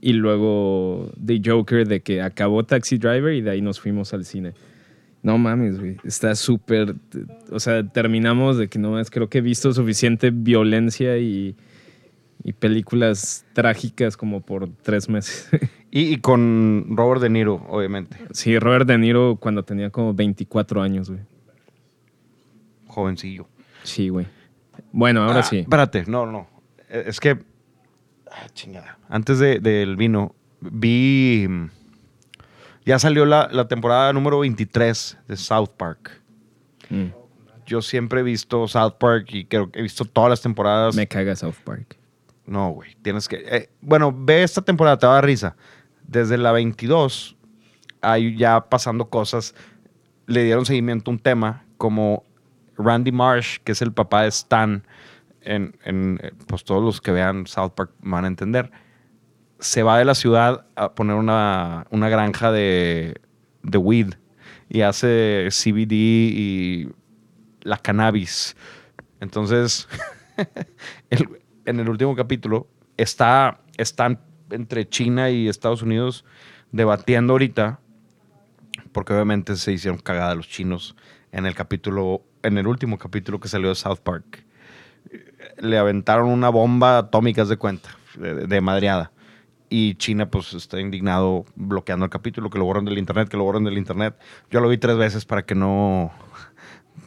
y luego The Joker de que acabó Taxi Driver y de ahí nos fuimos al cine. No mames, güey. Está súper. O sea, terminamos de que no más. Creo que he visto suficiente violencia y, y películas trágicas como por tres meses. <laughs> Y, y con Robert De Niro, obviamente. sí, Robert De Niro cuando tenía como 24 años, güey. Jovencillo. Sí, güey. Bueno, ahora Ah, sí. Espérate, no, no. Eh, Es que. ah, chingada. Antes de- del vino, vi. mm, Ya salió la, la temporada número 23 de South Park. Mm. Yo siempre he visto South Park y creo que he visto todas las temporadas. Me caga South Park. No, güey. Tienes que. eh, bueno, ve esta temporada, te va a dar risa. Desde la 22, hay ya pasando cosas. Le dieron seguimiento a un tema como Randy Marsh, que es el papá de Stan. En, en, eh, pues todos los que vean South Park van a entender. Se va de la ciudad a poner una, una granja de, de weed y hace CBD y la cannabis. Entonces, <laughs> en el último capítulo está, están entre China y Estados Unidos debatiendo ahorita, porque obviamente se hicieron cagada los chinos en el capítulo, en el último capítulo que salió de South Park. Le aventaron una bomba atómica, de cuenta, de, de madreada. Y China, pues, está indignado bloqueando el capítulo, que lo borren del internet, que lo borren del internet. Yo lo vi tres veces para que no,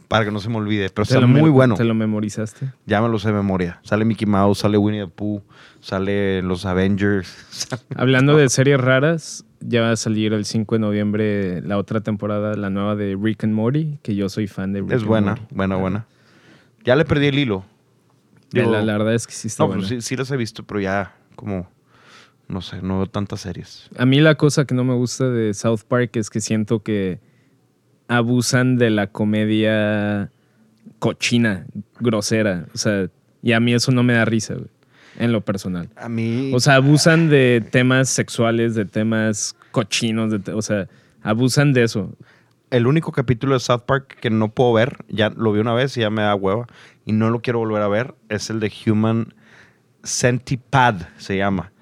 para que no se me olvide. Pero ¿Te está muy bueno. ¿Te lo memorizaste? Ya me lo sé de memoria. Sale Mickey Mouse, sale Winnie the Pooh, sale los Avengers. <laughs> Hablando de series raras, ya va a salir el 5 de noviembre la otra temporada, la nueva de Rick and Morty, que yo soy fan de Rick es and buena, Morty. buena, buena. Ya le perdí el hilo. La, la verdad es que sí está no, pues sí, sí las he visto, pero ya como, no sé, no veo tantas series. A mí la cosa que no me gusta de South Park es que siento que abusan de la comedia cochina, grosera. O sea, y a mí eso no me da risa, güey, en lo personal. A mí... O sea, abusan de temas sexuales, de temas cochinos, de te- o sea, abusan de eso. el único capítulo de South Park que no puedo ver, ya lo vi una vez y ya me da hueva, y no lo quiero volver a ver, es el de Human Centipede, se llama.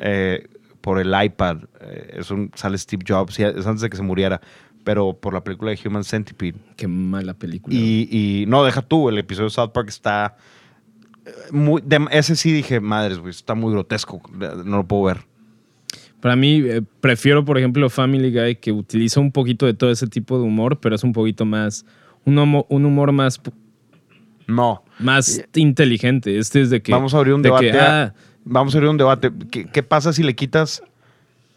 Eh, por el iPad. Eh, es un, sale Steve Jobs, es antes de que se muriera, pero por la película de Human Centipede. Qué mala película. Y, y no, deja tú, el episodio de South Park está eh, muy... de- ese sí dije, madres, güey, está muy grotesco, no lo puedo ver. Para mí, eh, prefiero, por ejemplo, Family Guy, que utiliza un poquito de todo ese tipo de humor, pero es un poquito más. Un, homo- un humor más, No. más inteligente. Este es de que. Vamos a abrir un de debate. que, ah, Vamos a abrir un debate. ¿Qué, qué pasa si le quitas...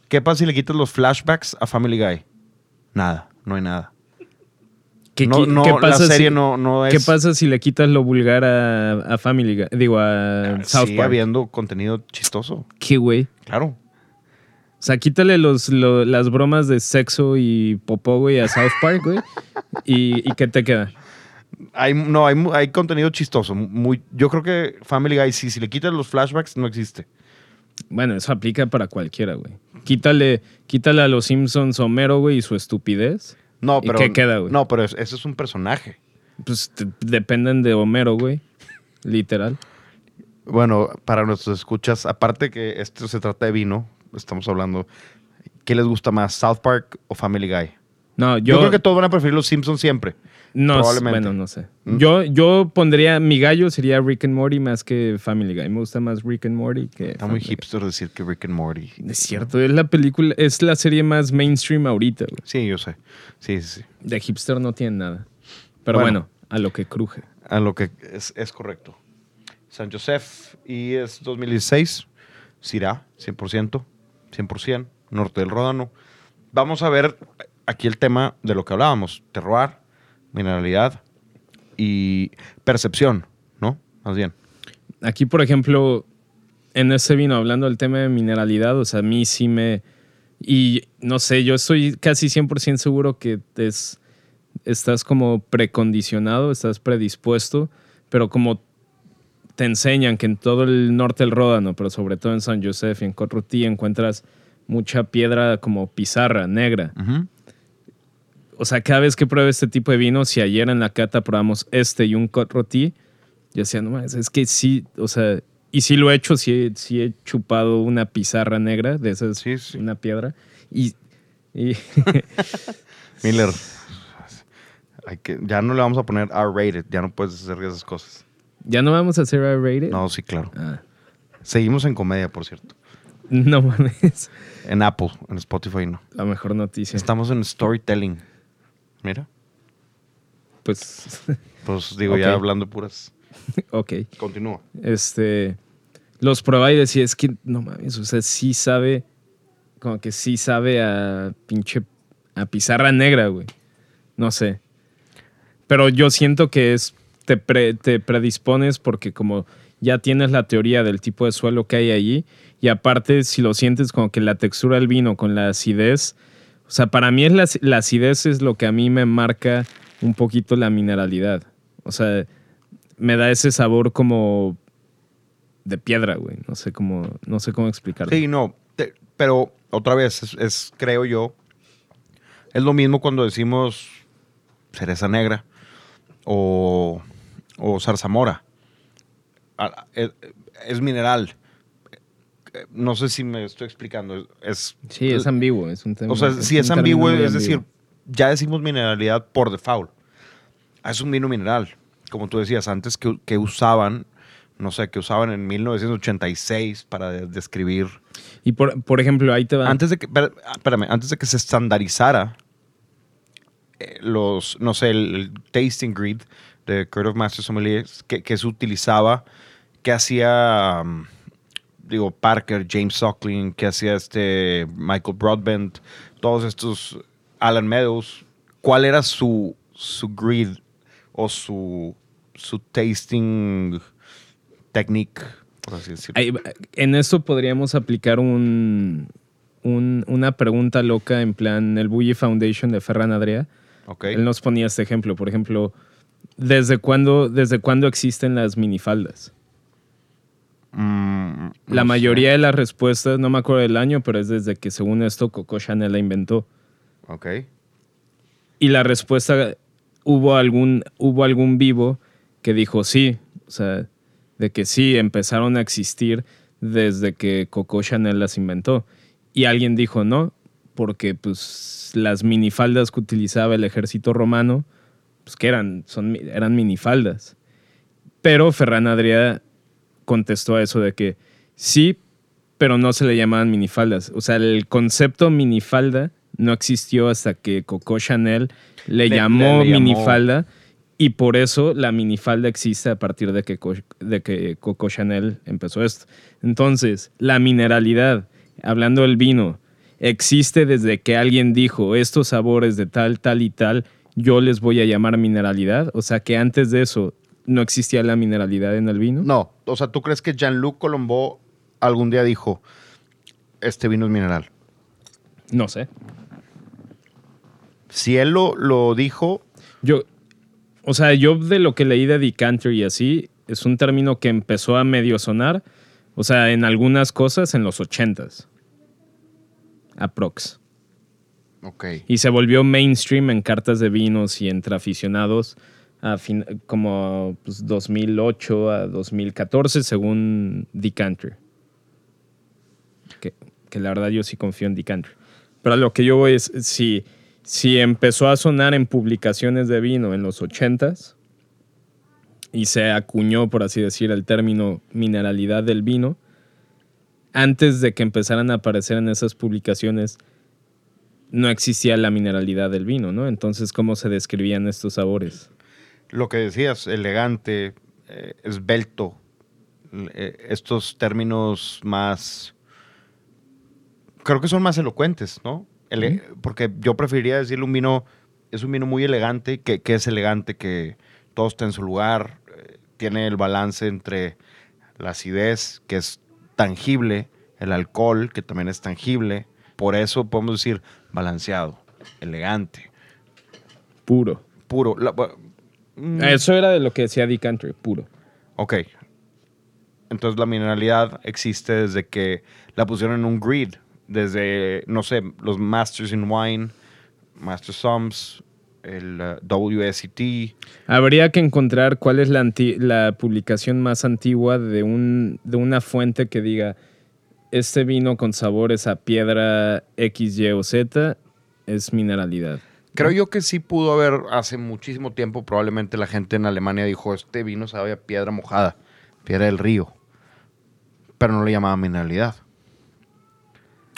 ¿Qué pasa si le quitas los flashbacks a Family Guy? Nada, no hay nada. ¿qué, no, qué la pasa serie si, no, no es... ¿Qué pasa si le quitas lo vulgar a, a Family Guy? Digo, a South Sigue Park. habiendo contenido chistoso. ¿Qué, güey? Claro. O sea, quítale los, lo- las bromas de sexo y popó, güey, a South Park, güey. y, ¿Y qué te queda? Hay, no, hay, hay contenido chistoso. Muy, yo creo que Family Guy, sí, si le quitas los flashbacks, no existe. Bueno, eso aplica para cualquiera, güey. Quítale, quítale a los Simpsons Homero, güey, y su estupidez. No, ¿Y pero... qué queda, güey? No, pero es- ese es un personaje. Pues te- dependen de Homero, güey. Literal. Bueno, para nuestros escuchas, aparte que esto se trata de vino, estamos hablando, ¿qué les gusta más, South Park o Family Guy? No, Yo, yo, creo que todos van a preferir los Simpsons siempre. no, probablemente. bueno, no sé. ¿Mm? Yo, yo pondría, mi gallo sería Rick and Morty más que Family Guy. Me gusta más Rick and Morty que Está muy Guy. hipster decir que Rick and Morty. Es cierto, es la película, es la serie más mainstream ahorita, güey. Sí, yo sé. Sí, sí, sí. De hipster no tiene nada. Pero Bueno. bueno, a lo que cruje. A lo que es, es correcto. San Josef y es 2016. Sirá, 100%. 100%. Norte del Ródano. Vamos a ver aquí el tema de lo que hablábamos. Terroir, mineralidad y percepción, ¿no? Más bien. Aquí, por ejemplo, en ese vino, hablando del tema de mineralidad, o sea, a mí sí me... Y no sé, yo estoy casi 100% seguro que es, estás como precondicionado, estás predispuesto, pero como te enseñan que en todo el norte del Ródano, pero sobre todo en San Josef y en Corrutí encuentras mucha piedra como pizarra negra. O sea, cada vez que pruebo este tipo de vino, si ayer en la cata probamos este y un Corrutí, yo decía, no mames, es que sí, o sea, y sí lo he hecho, sí, he- sí he chupado una pizarra negra de esas, Sí, sí. una piedra, y, y <laughs> Miller, hay que, ya no le vamos a poner R-rated, ya no puedes hacer esas cosas. ya no vamos a hacer R-rated. No, sí, claro. Ah, Seguimos en comedia, por cierto. <laughs> no mames, En Apple, en Spotify no. la mejor noticia. Estamos en storytelling. Mira, Pues, <laughs> pues digo, ya hablando puras. <laughs> ok. Continúa. este, los probaba y decía, es que no mames, o sea, sí sabe, como que sí sabe a pinche, a pizarra negra, güey. No sé. Pero yo siento que es, te, pre- te predispones porque como ya tienes la teoría del tipo de suelo que hay allí y aparte si lo sientes como que la textura del vino con la acidez, o sea, para mí es la, acidez es lo que a mí me marca un poquito la mineralidad. O sea, me da ese sabor como de piedra, güey. No sé cómo, no sé cómo explicarlo. Sí, no, pero otra vez, es, es, creo yo, es lo mismo cuando decimos cereza negra o, o zarzamora. Ah, Es, es mineral. Eh, No sé si me estoy explicando. Es, Sí, es ambiguo, es un tema. o sea, si es ambiguo, es decir, ya decimos mineralidad por default. Ah, Es un vino mineral, como tú decías antes, que, que usaban, no sé, que usaban en 1986 para de- describir. Y por, por ejemplo, ahí te va. Antes de que, espérame, antes de que se estandarizara eh, los, no sé, el, el tasting grid de Court of Master Sommeliers que, que se utilizaba, que hacía, um, digo, Parker, James Suckling, que hacía este Michael Broadbent, todos estos, Alan Meadows, ¿cuál era su, su grid o su, su tasting technique, por así decirlo? En eso podríamos aplicar un, un- una pregunta loca en plan el Bully Foundation de Ferran Adrià. Él nos ponía este ejemplo. Por ejemplo, ¿desde cuándo, desde cuándo existen las minifaldas? Mm, La mayoría sé. de las respuestas, no me acuerdo del año, pero es desde que según esto Coco Chanel la inventó. Ok. Y la respuesta, hubo algún, hubo algún vivo que dijo sí, o sea, de que sí, empezaron a existir desde que Coco Chanel las inventó. Y alguien dijo no, porque pues las minifaldas que utilizaba el ejército romano, pues que eran, son, eran minifaldas. Pero Ferran Adrià contestó a eso de que sí, pero no se le llamaban minifaldas. O sea, el concepto minifalda no existió hasta que Coco Chanel le, Le- llamó le- le llamó- minifalda y por eso la minifalda existe a partir de que, de que Coco Chanel empezó esto. Entonces, la mineralidad, hablando del vino, existe desde que alguien dijo estos sabores de tal, tal y tal, yo les voy a llamar mineralidad. O sea que antes de eso no existía la mineralidad en el vino. No, o sea, ¿tú crees que Jean-Luc Colombo algún día dijo, este vino es mineral? No sé. Si él lo, lo dijo, Yo, o sea, yo de lo que leí de decanter y así, es un término que empezó a medio sonar, o sea, en algunas cosas en los ochentas. Aprox. ok, Y se volvió mainstream en cartas de vinos y entre aficionados como pues, 2008 a 2014, según Decanter. Que, que la verdad yo sí confío en Decanter. Pero lo que yo voy es, si, si empezó a sonar en publicaciones de vino en los 80s y se acuñó, por así decir, el término mineralidad del vino, antes de que empezaran a aparecer en esas publicaciones, no existía la mineralidad del vino, ¿no? Entonces, ¿cómo se describían estos sabores? Lo que decías, elegante, eh, esbelto, eh, estos términos más, creo que son más elocuentes, ¿no? Ele- Porque yo preferiría decirle un vino, es un vino muy elegante, que, que es elegante, que todo está en su lugar, eh, tiene el balance entre la acidez, que es tangible, el alcohol, que también es tangible. Por eso podemos decir balanceado, elegante, Puro. puro. La- mm, Eso era de lo que decía Dick Country, puro. Ok. Entonces la mineralidad existe desde que la pusieron en un grid. Desde, no sé, los Masters in Wine, Master Sums, el uh, WSET. Habría que encontrar cuál es la, anti- la publicación más antigua de, un, de una fuente que diga, este vino con sabores a piedra X, Y o Z es mineralidad. Creo yo que sí pudo haber hace muchísimo tiempo, probablemente la gente en Alemania dijo, este vino sabe a piedra mojada, piedra del río. Pero no le llamaba mineralidad.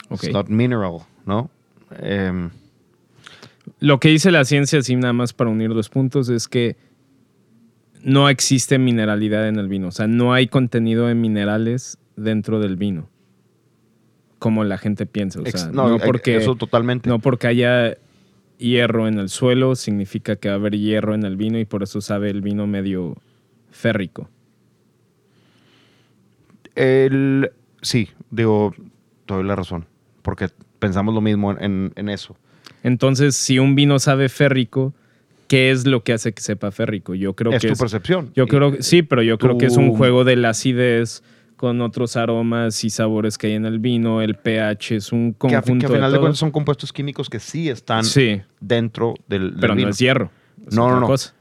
Ok. It's not mineral, ¿no? Em, Lo que dice la ciencia, así nada más para unir dos puntos, es que no existe mineralidad en el vino. O sea, no hay contenido de minerales dentro del vino. Como la gente piensa. O sea, no, no, porque, eso totalmente. no porque haya hierro en el suelo, significa que va a haber hierro en el vino y por eso sabe el vino medio férrico. El, sí, digo, te doy la razón. Porque pensamos lo mismo en, en- en eso. Entonces, si un vino sabe férrico, ¿qué es lo que hace que sepa férrico? Yo creo es que tu es percepción. Yo creo sí, pero yo creo que es un juego de la acidez con otros aromas y sabores que hay en el vino. El pH es un que a, conjunto que a final de, cuentas son compuestos químicos que sí están Sí, dentro del, del pero vino. no es hierro. es No, no, no. cosa.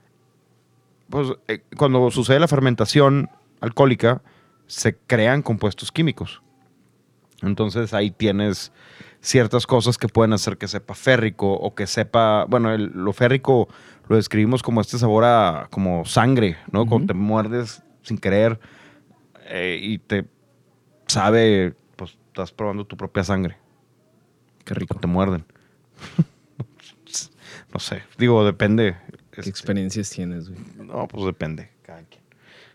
Pues, eh, cuando sucede la fermentación alcohólica, se crean compuestos químicos. Entonces ahí tienes ciertas cosas que pueden hacer que sepa férrico o que sepa, bueno, el- lo férrico lo describimos como este sabor a como sangre, ¿no? Cuando te muerdes sin querer eh, y te sabe, pues estás probando tu propia sangre, Qué rico. te muerden. <laughs> no sé, digo, depende. ¿Qué este, experiencias tienes, güey? no, pues depende. Cada quien.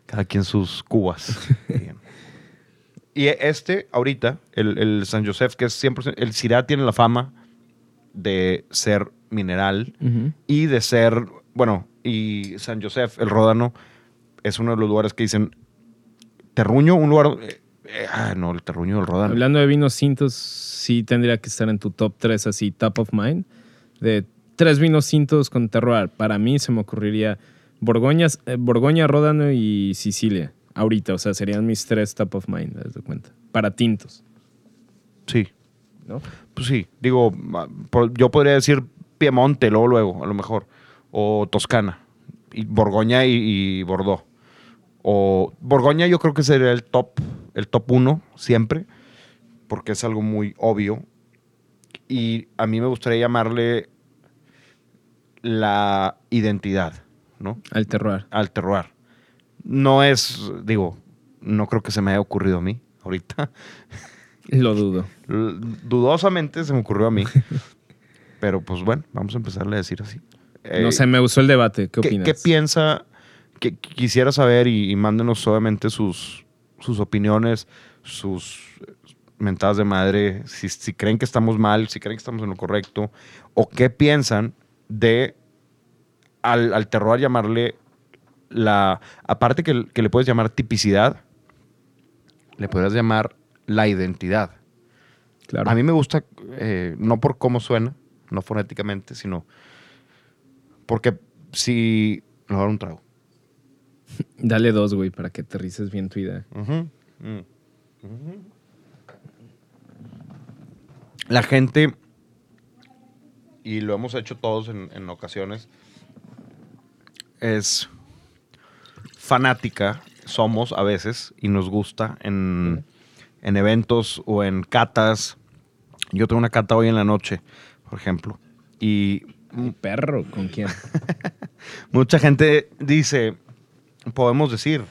Cada quien sus cubas. <laughs> Y este, ahorita, el, el San Josef, que es 100%, el Syrah tiene la fama de ser mineral y de ser, bueno, y San Josef, el Ródano, es uno de los lugares que dicen, Terruño, un lugar, eh, eh, ah, no, el Terruño del Ródano. Hablando de vinos tintos, sí tendría que estar en tu top 3, así, top of mind. De tres vinos tintos con terroir. Para mí se me ocurriría Borgoña, eh, Borgoña, Ródano y Sicilia. Ahorita, o sea, serían mis tres top of mind, haz de cuenta. Para tintos, Sí, ¿no? pues sí, digo, ah, yo podría decir Piemonte, luego, luego, a lo mejor, o Toscana, y Borgoña y, y Bordeaux. O Borgoña yo creo que sería el top, el top uno siempre, porque es algo muy obvio. Y a mí me gustaría llamarle la identidad, ¿no? Al terroir. Al terroir. No es, digo, no creo que se me haya ocurrido a mí ahorita. <laughs> Lo dudo. Dudosamente se me ocurrió a mí. <laughs> Pero pues bueno, vamos a empezarle a decir así. Eh, no sé, me gustó el debate. ¿Qué ¿qué, opinas? qué piensa? Que quisiera saber y, y mándenos obviamente sus, sus opiniones, sus mentadas de madre, si, si creen que estamos mal, si creen que estamos en lo correcto, o qué piensan de al, al terror llamarle la... Aparte que, que le puedes llamar tipicidad, le podrías llamar la identidad. Claro. A mí me gusta, eh, no por cómo suena, no fonéticamente, sino porque si... Le voy a dar un trago. Dale dos, güey, para que aterrices bien tu idea. Mm. La gente, y lo hemos hecho todos en, en ocasiones, es fanática, somos a veces, y nos gusta en, en eventos o en catas. Yo tengo una cata hoy en la noche, por ejemplo, y ¿Un perro? ¿Con quién? <laughs> Mucha gente dice, podemos decir,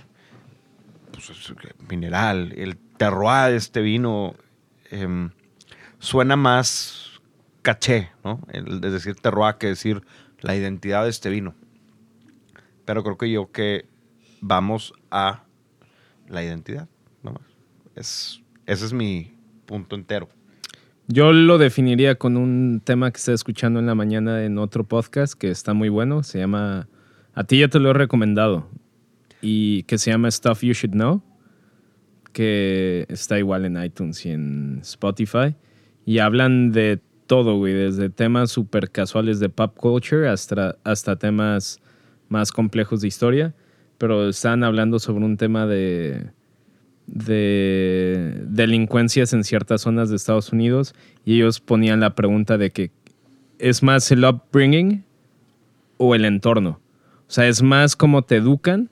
pues, mineral, el terroir de este vino em, suena más caché, ¿no? El, es decir, terroir que decir la identidad de este vino. Pero creo que yo que vamos a la identidad, ¿no? Es, ese es mi punto entero. Yo lo definiría con un tema que estoy escuchando en la mañana en otro podcast que está muy bueno. Se llama. A ti ya te lo he recomendado. Y que se llama Stuff You Should Know. que está igual en iTunes y en Spotify. Y hablan de todo, güey, desde temas súper casuales de pop culture hasta, hasta temas más complejos de historia. Pero están hablando sobre un tema de, de delincuencias en ciertas zonas de Estados Unidos y ellos ponían la pregunta de que es más el upbringing o el entorno. O sea, es más cómo te educan.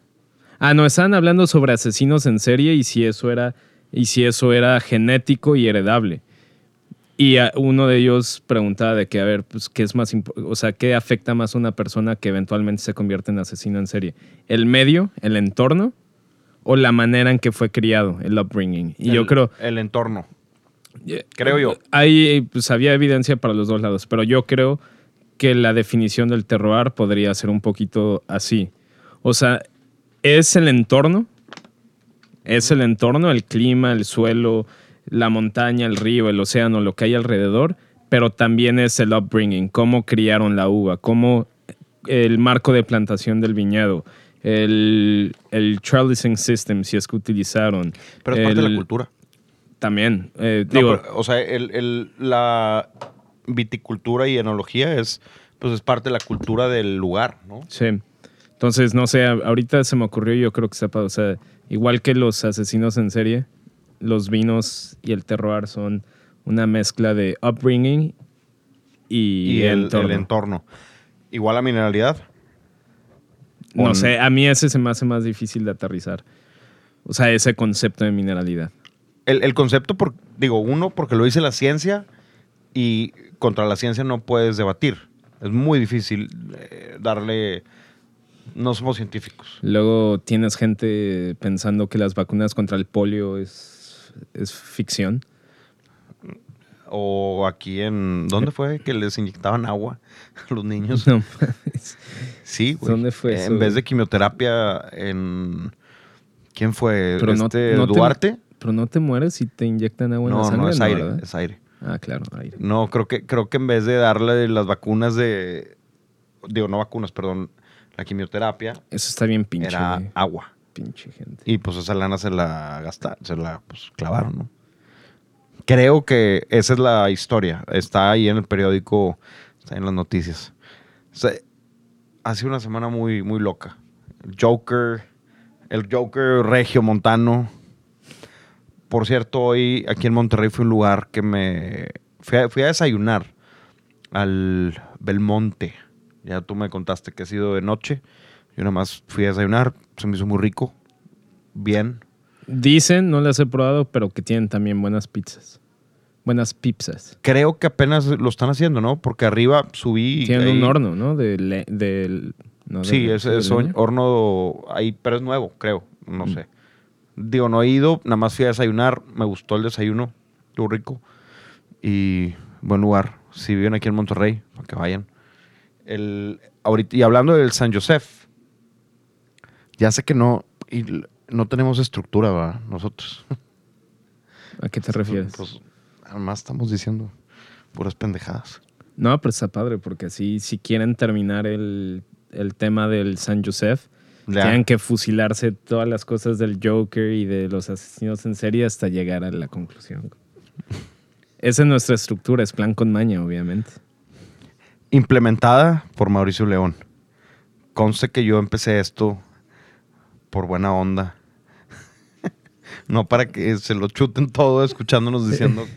Ah, no, estaban hablando sobre asesinos en serie y si eso era, y si eso era genético y heredable. Y a- uno de ellos preguntaba de que, a ver, pues, ¿qué es más, o sea, qué afecta más a una persona que eventualmente se convierte en asesino en serie? ¿El medio, el entorno o la manera en que fue criado, el upbringing? Y yo El- creo, El entorno. Creo yo. Ahí pues, había evidencia para los dos lados, pero yo creo que la definición del terroir podría ser un poquito así. O sea, es el entorno, es el entorno, el clima, el suelo, la montaña, el río, el océano, lo que hay alrededor, pero también es el upbringing, cómo criaron la uva, cómo el marco de plantación del viñedo, el, el trellising system, si es que utilizaron. Pero es parte de la cultura. También, eh, No, digo, pero, o sea, el- la viticultura y enología es, pues es parte de la cultura del lugar, ¿no? Sí. Entonces, no sé, a- ahorita se me ocurrió y yo creo que sepa, o sea, igual que los asesinos en serie, los vinos y el terroir son una mezcla de upbringing y, Y, el, entorno. el entorno. Igual la mineralidad. No sé, a mí ese se me hace más difícil de aterrizar. O sea, ese concepto de mineralidad. El, el concepto, por, digo, uno, porque lo dice la ciencia y contra la ciencia no puedes debatir. Es muy difícil eh, darle... No somos científicos. Luego tienes gente pensando que las vacunas contra el polio es, es ficción. O aquí en... ¿Dónde fue que les inyectaban agua a los niños? <laughs> No mames. Sí, güey. ¿Dónde fue En eso, vez güey? de quimioterapia en... ¿Quién fue? Pero no- este, no te- ¿Duarte? Pero no te mueres si te inyectan agua en la No, sangre. no, es aire, ¿verdad? es aire. Ah, claro, aire. No, creo que, creo que en vez de darle las vacunas de... Digo, no vacunas, perdón. La quimioterapia Eso está bien pinche. era güey. agua. Pinche gente. Y pues esa lana se la gastaron, se la pues, clavaron, ¿no? Creo que esa es la historia. Está ahí en el periódico, está en las noticias. O sea, ha sido una semana muy, muy loca. El Joker, el Joker regio montano. Por cierto, hoy aquí en Monterrey fue un lugar que me... Fui a, fui a desayunar al Belmonte. Ya tú me contaste que ha sido de noche. Yo nada más fui a desayunar, se me hizo muy rico, bien. Dicen, no las he probado, pero que tienen también buenas pizzas. Buenas pizzas. Creo que apenas lo están haciendo, ¿no? Porque arriba subí... Tienen ahí- un horno, ¿no? De, le- del- no, de- Sí, es, de es horno ahí, pero es nuevo, creo, no Mm. sé. Digo, no he ido, nada más fui a desayunar, me gustó el desayuno, estuvo rico. Y buen lugar, si viven aquí en Monterrey, para que vayan. El, ahorita, y hablando del San Josef, ya sé que no, y no tenemos estructura, ¿verdad? Nosotros. <laughs> ¿A qué te refieres? Pues, además estamos diciendo puras pendejadas. No, pero está padre, porque así, si quieren terminar el, el tema del San Josef, Ya. tienen que fusilarse todas las cosas del Joker y de los asesinos en serie hasta llegar a la conclusión. <laughs> Esa es nuestra estructura, es plan con maña, obviamente. Implementada por Mauricio León. Conste que yo empecé esto por buena onda. <laughs> no para que se lo chuten todo escuchándonos diciendo,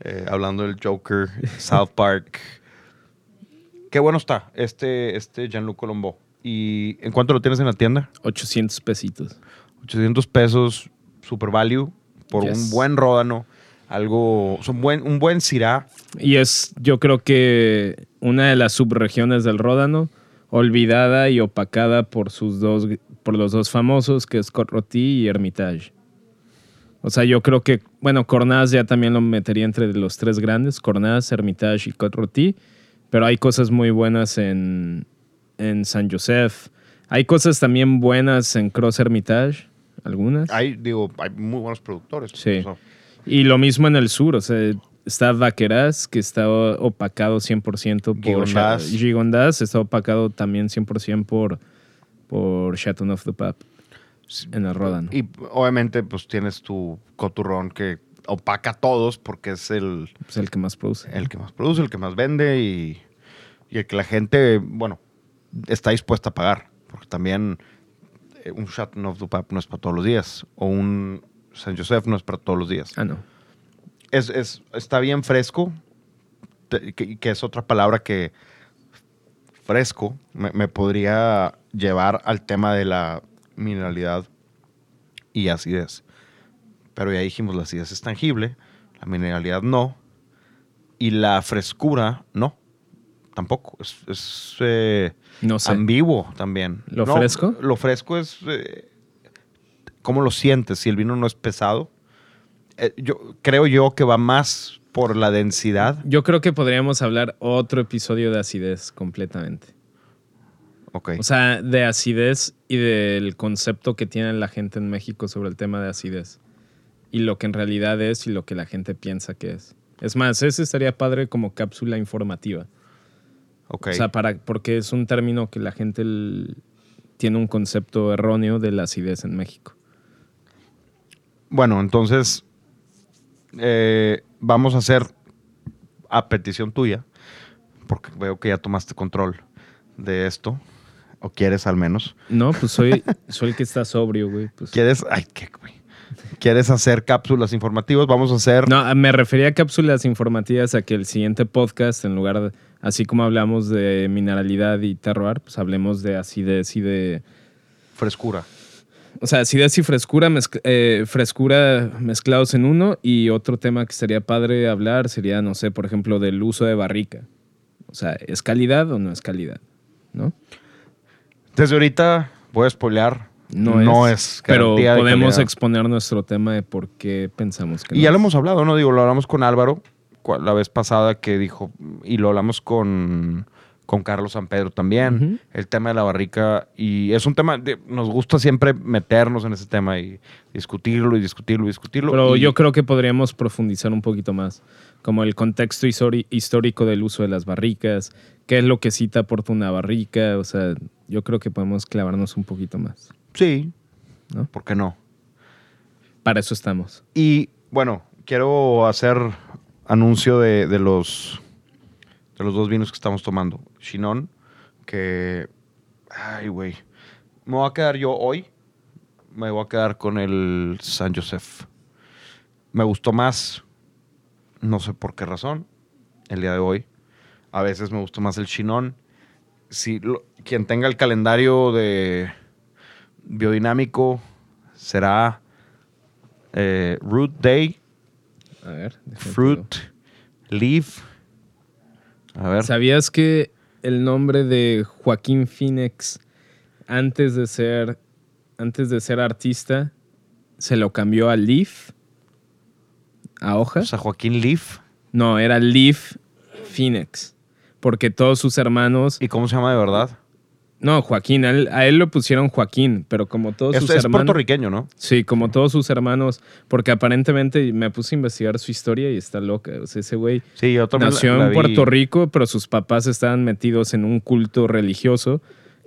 eh, hablando del Joker, South Park. Qué bueno está este, este Jean-Luc Colombo. ¿Y en cuánto lo tienes en la tienda? 800 pesitos. 800 pesos, super value, por Yes. un buen ródano, algo, un buen, un buen Syrah. Y es, yo creo que una de las subregiones del Ródano, olvidada y opacada por sus dos, por los dos famosos, que es Corrotí y Hermitage. O sea, yo creo que, bueno, Cornaz ya también lo metería entre los tres grandes, Cornaz, Hermitage y Corrotí, pero hay cosas muy buenas en, en San Josef. Hay cosas también buenas en Cross Hermitage, algunas. Hay, digo, hay muy buenos productores. Sí. Y lo mismo en el sur, o sea, está Vaqueras, que está opacado 100% por Gigondas. Cha- Gigondas, está opacado también 100% por, por Chateauneuf de Pape. en el ródano. Y obviamente, pues tienes tu coturrón que opaca a todos porque es el, Es el que más produce. el que más produce, el que más vende y, y el que la gente, bueno, está dispuesta a pagar. Porque también eh, un Chateauneuf du Pape no es para todos los días. O un Saint Joseph no es para todos los días. Ah, no. Es, es- está bien fresco, que, que es otra palabra que fresco me, me podría llevar al tema de la mineralidad y acidez. Pero ya dijimos, la acidez es tangible, la mineralidad no, y la frescura no, tampoco. Es, es, eh, No sé. ambiguo también. ¿Lo No, fresco? Lo fresco es eh, cómo lo sientes, si el vino no es pesado. Eh, yo creo yo que va más por la densidad. Yo creo que podríamos hablar otro episodio de acidez completamente. Ok. O sea, de acidez y del concepto que tiene la gente en México sobre el tema de acidez. Y lo que en realidad es y lo que la gente piensa que es. Es más, ese estaría padre como cápsula informativa. ok. O sea, para, porque es un término que la gente tiene un concepto erróneo de la acidez en México. Bueno, entonces eh, vamos a hacer a petición tuya, porque veo que ya tomaste control de esto, o quieres al menos. No, pues soy, <laughs> soy el que está sobrio, güey. pues. ¿Quieres? Ay, qué güey. ¿Quieres hacer cápsulas informativas? Vamos a hacer. No, me refería a cápsulas informativas a que el siguiente podcast, en lugar de, así como hablamos de mineralidad y terroir, pues hablemos de acidez y de, Frescura. O sea, acidez y frescura, eh, frescura mezclados en uno y otro tema que estaría padre hablar sería, no sé, por ejemplo, del uso de barrica. O sea, ¿es calidad o no es calidad? ¿No? Desde ahorita voy a spoilear. No, es. es. pero podemos calidad. exponer nuestro tema de por qué pensamos que Y no ya lo hemos hablado, ¿no? Digo, lo hablamos con Álvaro la vez pasada que dijo, y lo hablamos con, con Carlos San Pedro también, el tema de la barrica. Y es un tema, de- nos gusta siempre meternos en ese tema y discutirlo y discutirlo y discutirlo. Pero y- yo creo que podríamos profundizar un poquito más, como el contexto histórico del uso de las barricas, qué es lo que sí te aporta una barrica, o sea, yo creo que podemos clavarnos un poquito más. Sí, ¿No? ¿por qué no? Para eso estamos. Y bueno, quiero hacer anuncio de, de los de los dos vinos que estamos tomando. Chinon, que. Ay, güey. Me voy a quedar yo hoy. Me voy a quedar con el San Josef. Me gustó más. No sé por qué razón. El día de hoy. A veces me gustó más el Chinon. Si lo- quien tenga el calendario de biodinámico será eh, Root Day, A ver. Fruit, Leaf. A ver. ¿Sabías que el nombre de Joaquín Phoenix antes de ser antes de ser artista se lo cambió a Leaf? ¿A O hoja? sea, Joaquín Leaf. No, era Leaf Phoenix. Porque todos sus hermanos. ¿Y cómo se llama de verdad? No, Joaquín, a él, a él lo pusieron Joaquín, pero como todos Es, sus es hermanos. puertorriqueño, ¿no? Sí, como todos sus hermanos, porque aparentemente me puse a investigar su historia y está loca. O sea, ese güey Sí, yo la- nació la en. Puerto Rico, pero sus papás estaban metidos en un culto religioso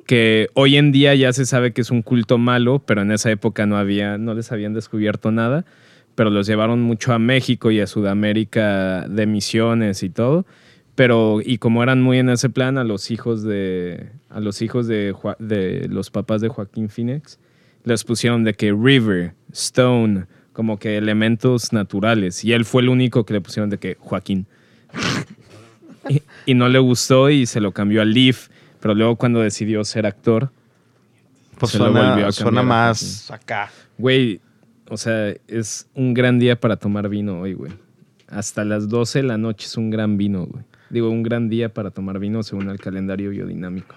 que hoy en día ya se sabe que es un culto malo, pero en esa época no había, no les habían descubierto nada, pero los llevaron mucho a México y a Sudamérica de misiones y todo. Pero, y como eran muy en ese plan, a los hijos de, a los hijos de, de los papás de Joaquín Phoenix, les pusieron de que River, Stone, como que elementos naturales. Y él fue el único que le pusieron de que Joaquín. <laughs> y, y no le gustó y se lo cambió a Leaf. Pero luego cuando decidió ser actor, Pues se lo volvió a suena más acá. güey, o sea, es un gran día para tomar vino hoy, güey. Hasta las 12 de la noche es un gran vino, güey. Digo, un gran día para tomar vino según el calendario biodinámico.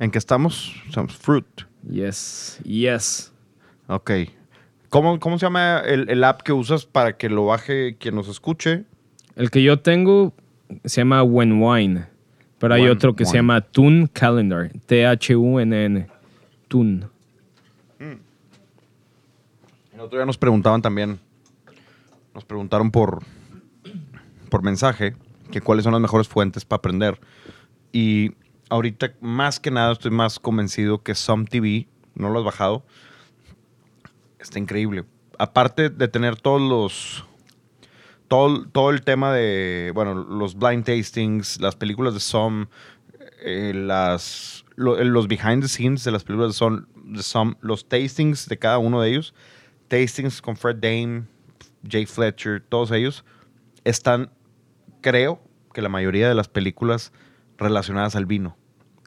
¿En qué estamos? Estamos fruit. Yes, yes. Ok. ¿Cómo, cómo se llama el, el app que usas para que lo baje quien nos escuche? El que yo tengo se llama When Wine, pero hay When otro que se llama Tun Calendar, T-H-U-N-N. Tun. El otro día nos preguntaban también, nos preguntaron por, por mensaje, que cuáles son las mejores fuentes para aprender. Y ahorita, más que nada, estoy más convencido que Some TV, no lo has bajado, está increíble. Aparte de tener todos los. Todo, todo el tema de. Bueno, los blind tastings, las películas de Som, eh, las, lo- los behind the scenes de las películas de Som, de Som, los tastings de cada uno de ellos. Tastings con Fred Dame, Jay Fletcher, todos ellos están, creo que la mayoría de las películas relacionadas al vino.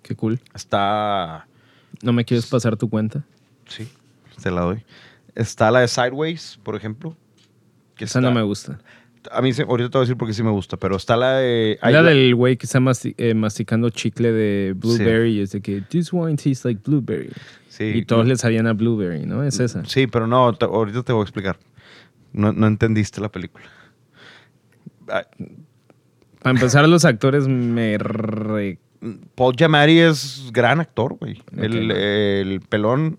Qué cool. Está. ¿No me quieres pasar tu cuenta? Sí, te la doy. Está la de Sideways, por ejemplo. Que Esa no me gusta. A mí, sí- ahorita te voy a decir porque sí me gusta, pero está la de. la la- del güey que está eh, masticando chicle de blueberry y es de que this wine tastes like blueberry. Sí, y todos le sabían a blueberry, ¿no? Es esa. Sí, pero no, ahorita te voy a explicar. No, no entendiste la película. Ah, Para empezar, los actores me re- Paul Giamatti es gran actor, güey. El, pelón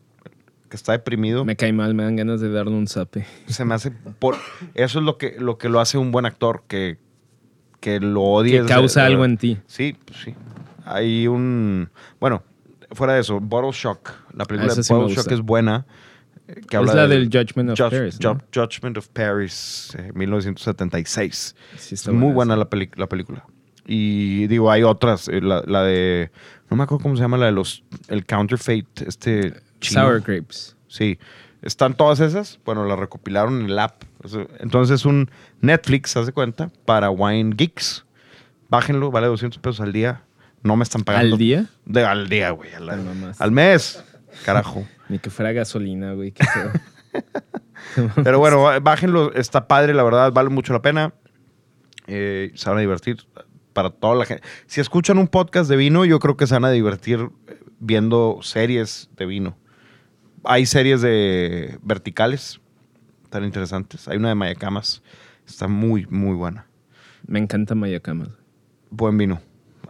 que está deprimido. me cae mal, me dan ganas de darle un zape. se me hace por eso es lo que lo que lo hace un buen actor que que lo Que odies de- causa de- algo en ti. sí pues sí hay un bueno fuera de eso Bottle Shock la película esa de sí Bottle. Shock es buena Es la del del Judgment of Judge- Paris, Judgment of Paris eh, 1976 Sí, es está muy buena la, peli- la película y digo hay otras eh, la, la de no me acuerdo cómo se llama la de los el counterfeit este chino. Sour Grapes. Sí, están todas esas. Bueno, las recopilaron en el app. Entonces es un Netflix, haz de cuenta, para Wine Geeks. Bájenlo, vale 200 pesos al día. No me están pagando. ¿Al día? De, al día, güey. Al, al mes. Carajo. <laughs> Ni que fuera gasolina, güey. Qué. <laughs> Pero bueno, bájenlo. Está padre, la verdad. Vale mucho la pena. Eh, se van a divertir para toda la gente. Si escuchan un podcast de vino, yo creo que se van a divertir viendo series de vino. Hay series de verticales, tan interesantes. Hay una de Mayacamas, está muy, muy buena. Me encanta Mayacamas. Buen vino.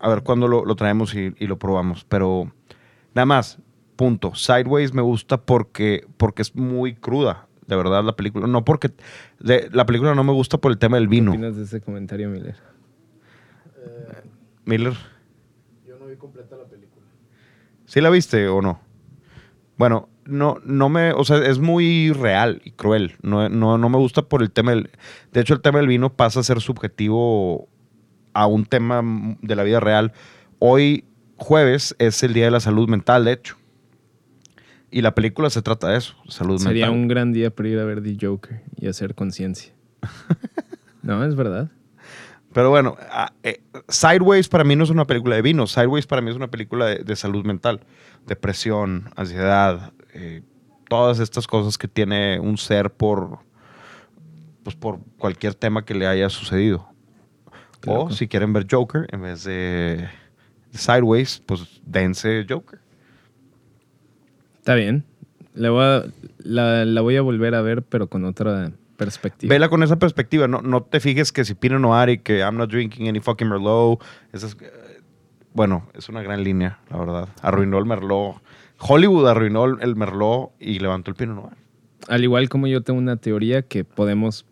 A ver cuándo lo, lo traemos y, y lo probamos. Pero nada más, punto. Sideways me gusta porque, porque es muy cruda, de verdad, la película. No porque... de- la película no me gusta por el tema del ¿Qué vino. opinas de ese comentario, Miller? Eh, Miller, yo no vi completa la película. ¿sí la viste o no? Bueno, no, no me, o sea, es muy real y cruel. No, no, no me gusta por el tema del. De hecho, el tema del vino pasa a ser subjetivo a un tema de la vida real. Hoy, jueves, es el Día de la Salud Mental, de hecho. Y la película se trata de eso, salud Sería mental. un gran día para ir a ver The Joker y hacer conciencia. <laughs> no, es verdad. Pero bueno, eh, Sideways para mí no es una película de vino. Sideways para mí es una película de, de salud mental. Depresión, ansiedad, eh, todas estas cosas que tiene un ser por, pues por cualquier tema que le haya sucedido. Qué o loco. si quieren ver Joker en vez de Sideways, pues dense Joker. Está bien. La voy a, la, la voy a volver a ver, pero con otra perspectiva. Vela con esa perspectiva. No, no te fijes que si Pinot Noir y que I'm not drinking any fucking Merlot. Esas, eh, bueno, es una gran línea, la verdad. Arruinó el Merlot. Hollywood arruinó el- Merlot y levantó el Pinot Noir. Al igual como yo tengo una teoría que podemos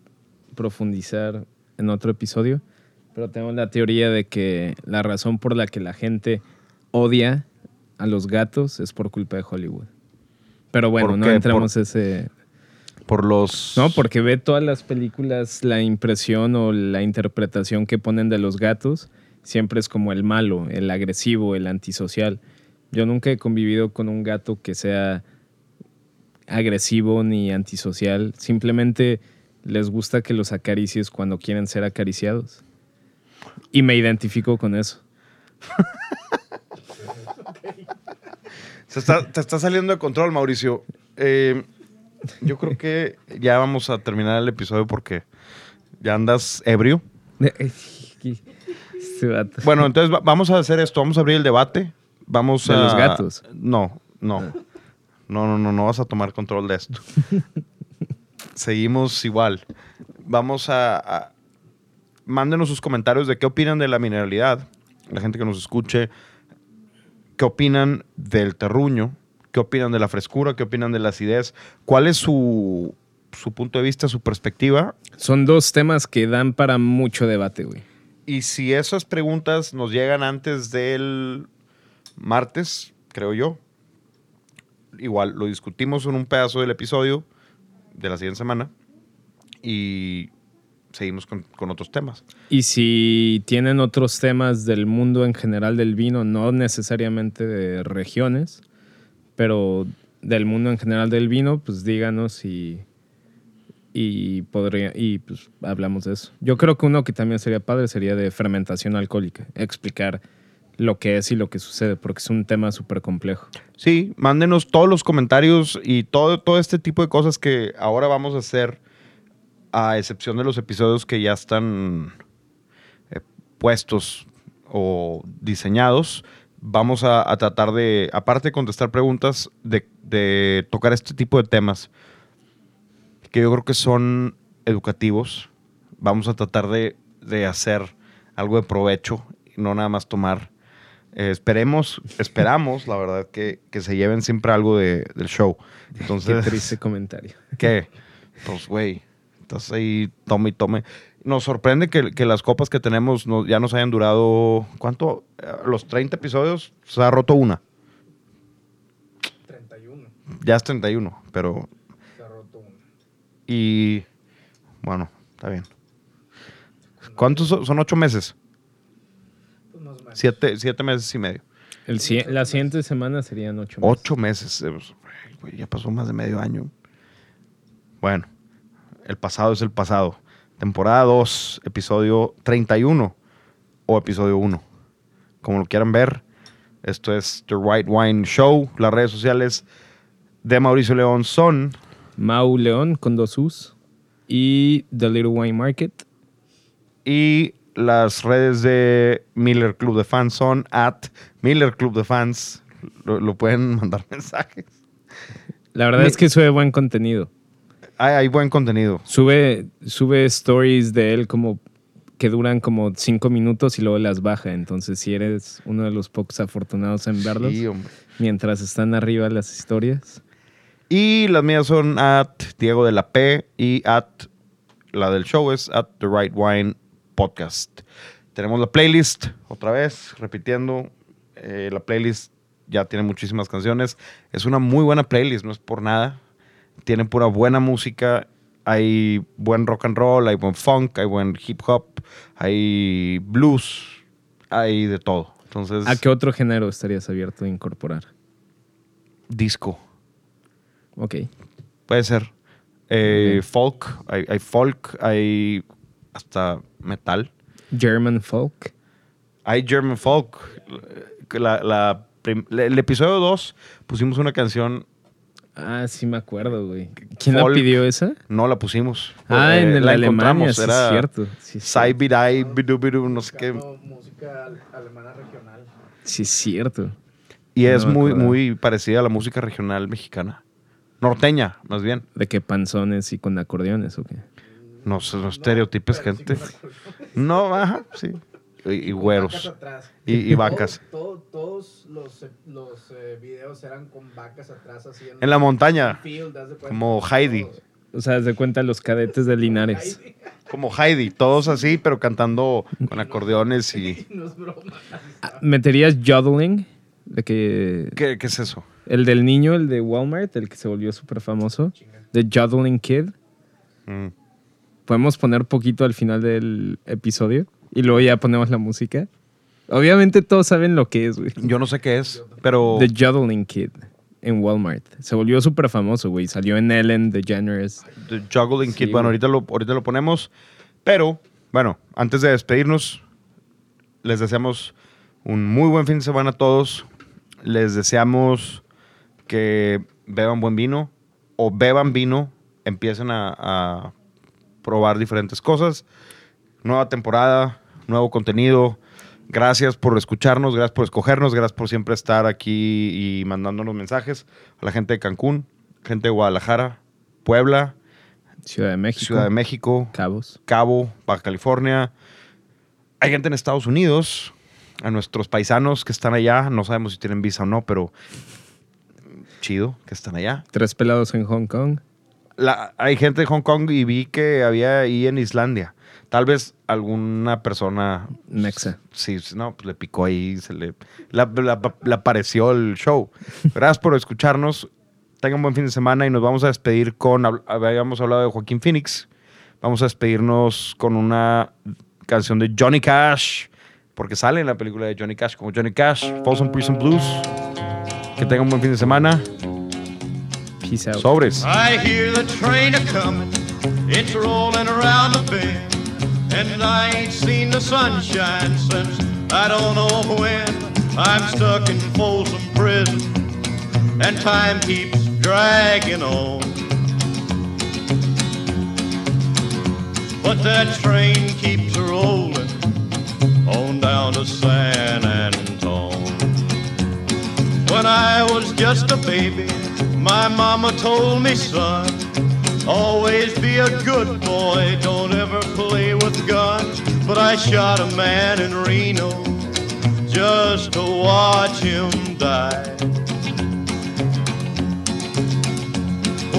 profundizar en otro episodio, pero tengo la teoría de que la razón por la que la gente odia a los gatos es por culpa de Hollywood. Pero bueno, ¿Por no qué? entramos ese... Por los. No, porque ve todas las películas, la impresión o la interpretación que ponen de los gatos, siempre es como el malo, el agresivo, el antisocial. Yo nunca he convivido con un gato que sea agresivo ni antisocial. Simplemente les gusta que los acaricies cuando quieren ser acariciados. Y me identifico con eso. <laughs> Se está, te está saliendo de control, Mauricio. Eh, yo creo que ya vamos a terminar el episodio porque ya andas ebrio. <laughs> Este. Bueno, entonces va- vamos a hacer esto. Vamos a abrir el debate. Vamos ¿De a. los gatos? No, no. No, no, no, no vas a tomar control de esto. <laughs> Seguimos igual. Vamos a, a- Mándenos sus comentarios de qué opinan de la mineralidad. La gente que nos escuche. ¿Qué opinan del terruño? ¿Qué opinan de la frescura? ¿Qué opinan de la acidez? ¿Cuál es su, su punto de vista, su perspectiva? Son dos temas que dan para mucho debate, güey. Y si esas preguntas nos llegan antes del martes, creo yo, igual lo discutimos en un pedazo del episodio, de la siguiente semana y seguimos con, con otros temas. Y si tienen otros temas del mundo en general del vino, no necesariamente de regiones, pero del mundo en general del vino, pues díganos y, y, podría, y pues hablamos de eso. Yo creo que uno que también sería padre sería de fermentación alcohólica, explicar lo que es y lo que sucede, porque es un tema súper complejo. Sí, mándenos todos los comentarios y todo, todo este tipo de cosas que ahora vamos a hacer, a excepción de los episodios que ya están eh, puestos o diseñados. Vamos a, a tratar de, aparte de contestar preguntas, de, de tocar este tipo de temas que yo creo que son educativos. Vamos a tratar de, de hacer algo de provecho y no nada más tomar. Eh, esperemos, esperamos, la verdad, que, que se lleven siempre algo de- del show. Qué Entonces, triste comentario. ¿qué? Pues, güey, estás ahí, tome y tome. Nos sorprende que, que las copas que tenemos no- ya nos hayan durado, ¿cuánto? Eh, Los 30 episodios se ha roto una. 31. Ya es 31, pero... Se ha roto uno. Y... Bueno, está bien. ¿Cuántos son? Son ocho meses. Pues. Siete, siete meses y medio. El, la siguiente semana serían ocho meses. Ocho meses. eh, pues, ya pasó más de medio año. Bueno, el pasado es el pasado. Temporada 2, episodio 31 o episodio 1. Como lo quieran ver, esto es The White Wine Show. Las redes sociales de Mauricio León son Mau León con dos U's y The Little Wine Market. y las redes de Miller Club de Fans son at Miller Club de Fans. Lo, lo pueden <laughs> mandar mensajes. La verdad Mi- es que sube buen contenido. Hay, hay buen contenido. Sube, sube stories de él como que duran como cinco minutos y luego las baja. Entonces, si eres uno de los pocos afortunados en verlos, Sí, mientras están arriba las historias. Y las mías son at Diego de la P y at la del show es at The Right Wine Podcast. Tenemos la playlist, otra vez, repitiendo. eh, la playlist ya tiene muchísimas canciones. Es una muy buena playlist, no es por nada. Tiene pura buena música. Hay buen rock and roll, hay buen funk, hay buen hip hop, hay blues, hay de todo. Entonces, ¿A qué otro género estarías abierto a incorporar? disco. Ok. Puede ser. Eh, folk, hay, hay folk, hay hasta metal. German folk. Hay German folk. La- la prim- el episodio 2 pusimos una canción, Ah, sí me acuerdo, güey. ¿Quién la Folk. pidió esa? no la pusimos. Ah, Eh, en el la Alemania, encontramos, sí es era cierto. Sí, Sai. Bidai, Bidu Bidu, no sé qué. Música al- alemana regional. Sí, es cierto. Y es No muy, muy parecida a la música regional mexicana. Norteña, más bien. ¿De qué panzones y con acordeones o qué? No, sé, no estereotipes, gente. No, ajá, sí. Y, y güeros. vacas atrás. Y, y vacas. Todo- <laughs> todo- todos los, eh, los eh, videos eran con vacas atrás así en, En la montaña. field. Como Heidi. Todos. O sea, haz de cuenta los cadetes de Linares. Heidi. Como Heidi, todos así, pero cantando con acordeones y... <laughs> No es broma. ¿Meterías jodeling? De que... ¿Qué, qué es eso? El del niño, el de Walmart, el que se volvió súper famoso. The Jodeling Kid. Mm. Podemos poner poquito al final del episodio y luego ya ponemos la música. Obviamente todos saben lo que es, güey. Yo no sé qué es, pero The Jodeling Kid en Walmart. Se volvió súper famoso, güey. Salió en Ellen DeGeneres. The Juggling Sí, Kid, bueno, güey. ahorita lo, ahorita lo ponemos. Pero, bueno, antes de despedirnos, les deseamos un muy buen fin de semana a todos. Les deseamos que beban buen vino o beban vino, empiecen a, a probar diferentes cosas. Nueva temporada, nuevo contenido. Gracias por escucharnos, gracias por escogernos, gracias por siempre estar aquí y mandándonos mensajes. A la gente de Cancún, gente de Guadalajara, Puebla, Ciudad de México. Ciudad de México, Cabos. Cabo, Baja California. Hay gente en Estados Unidos, a nuestros paisanos que están allá, no sabemos si tienen visa o no, pero chido que están allá. Tres pelados en Hong Kong. La- hay gente de Hong Kong y vi que había ahí en Islandia. Tal vez alguna persona, Mexa. sí, no, pues le picó ahí, se le, la- apareció el show. Gracias por escucharnos. tengan buen fin de semana y nos vamos a despedir con, hab- habíamos hablado de Joaquín Phoenix, vamos a despedirnos con una canción de Johnny Cash, porque sale en la película de Johnny Cash como Johnny Cash, Folsom Prison Blues. Que tengan buen fin de semana. Peace out. Sobres. I hear the train a comin', it's rollin' around the bend, and I ain't seen the sunshine since I don't know when. I'm stuck in Folsom Prison, and time keeps dragging on. But that train keeps rollin' on down to San Antone. When I was just a baby, my mama told me, son, always be a good boy, don't ever play with guns. But I shot a man in Reno just to watch him die.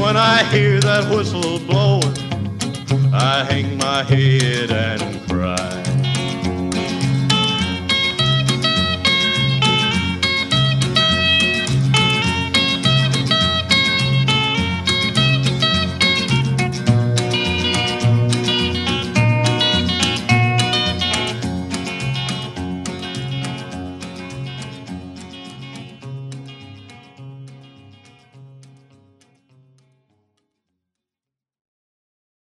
When I hear that whistle blowing, I hang my head and cry.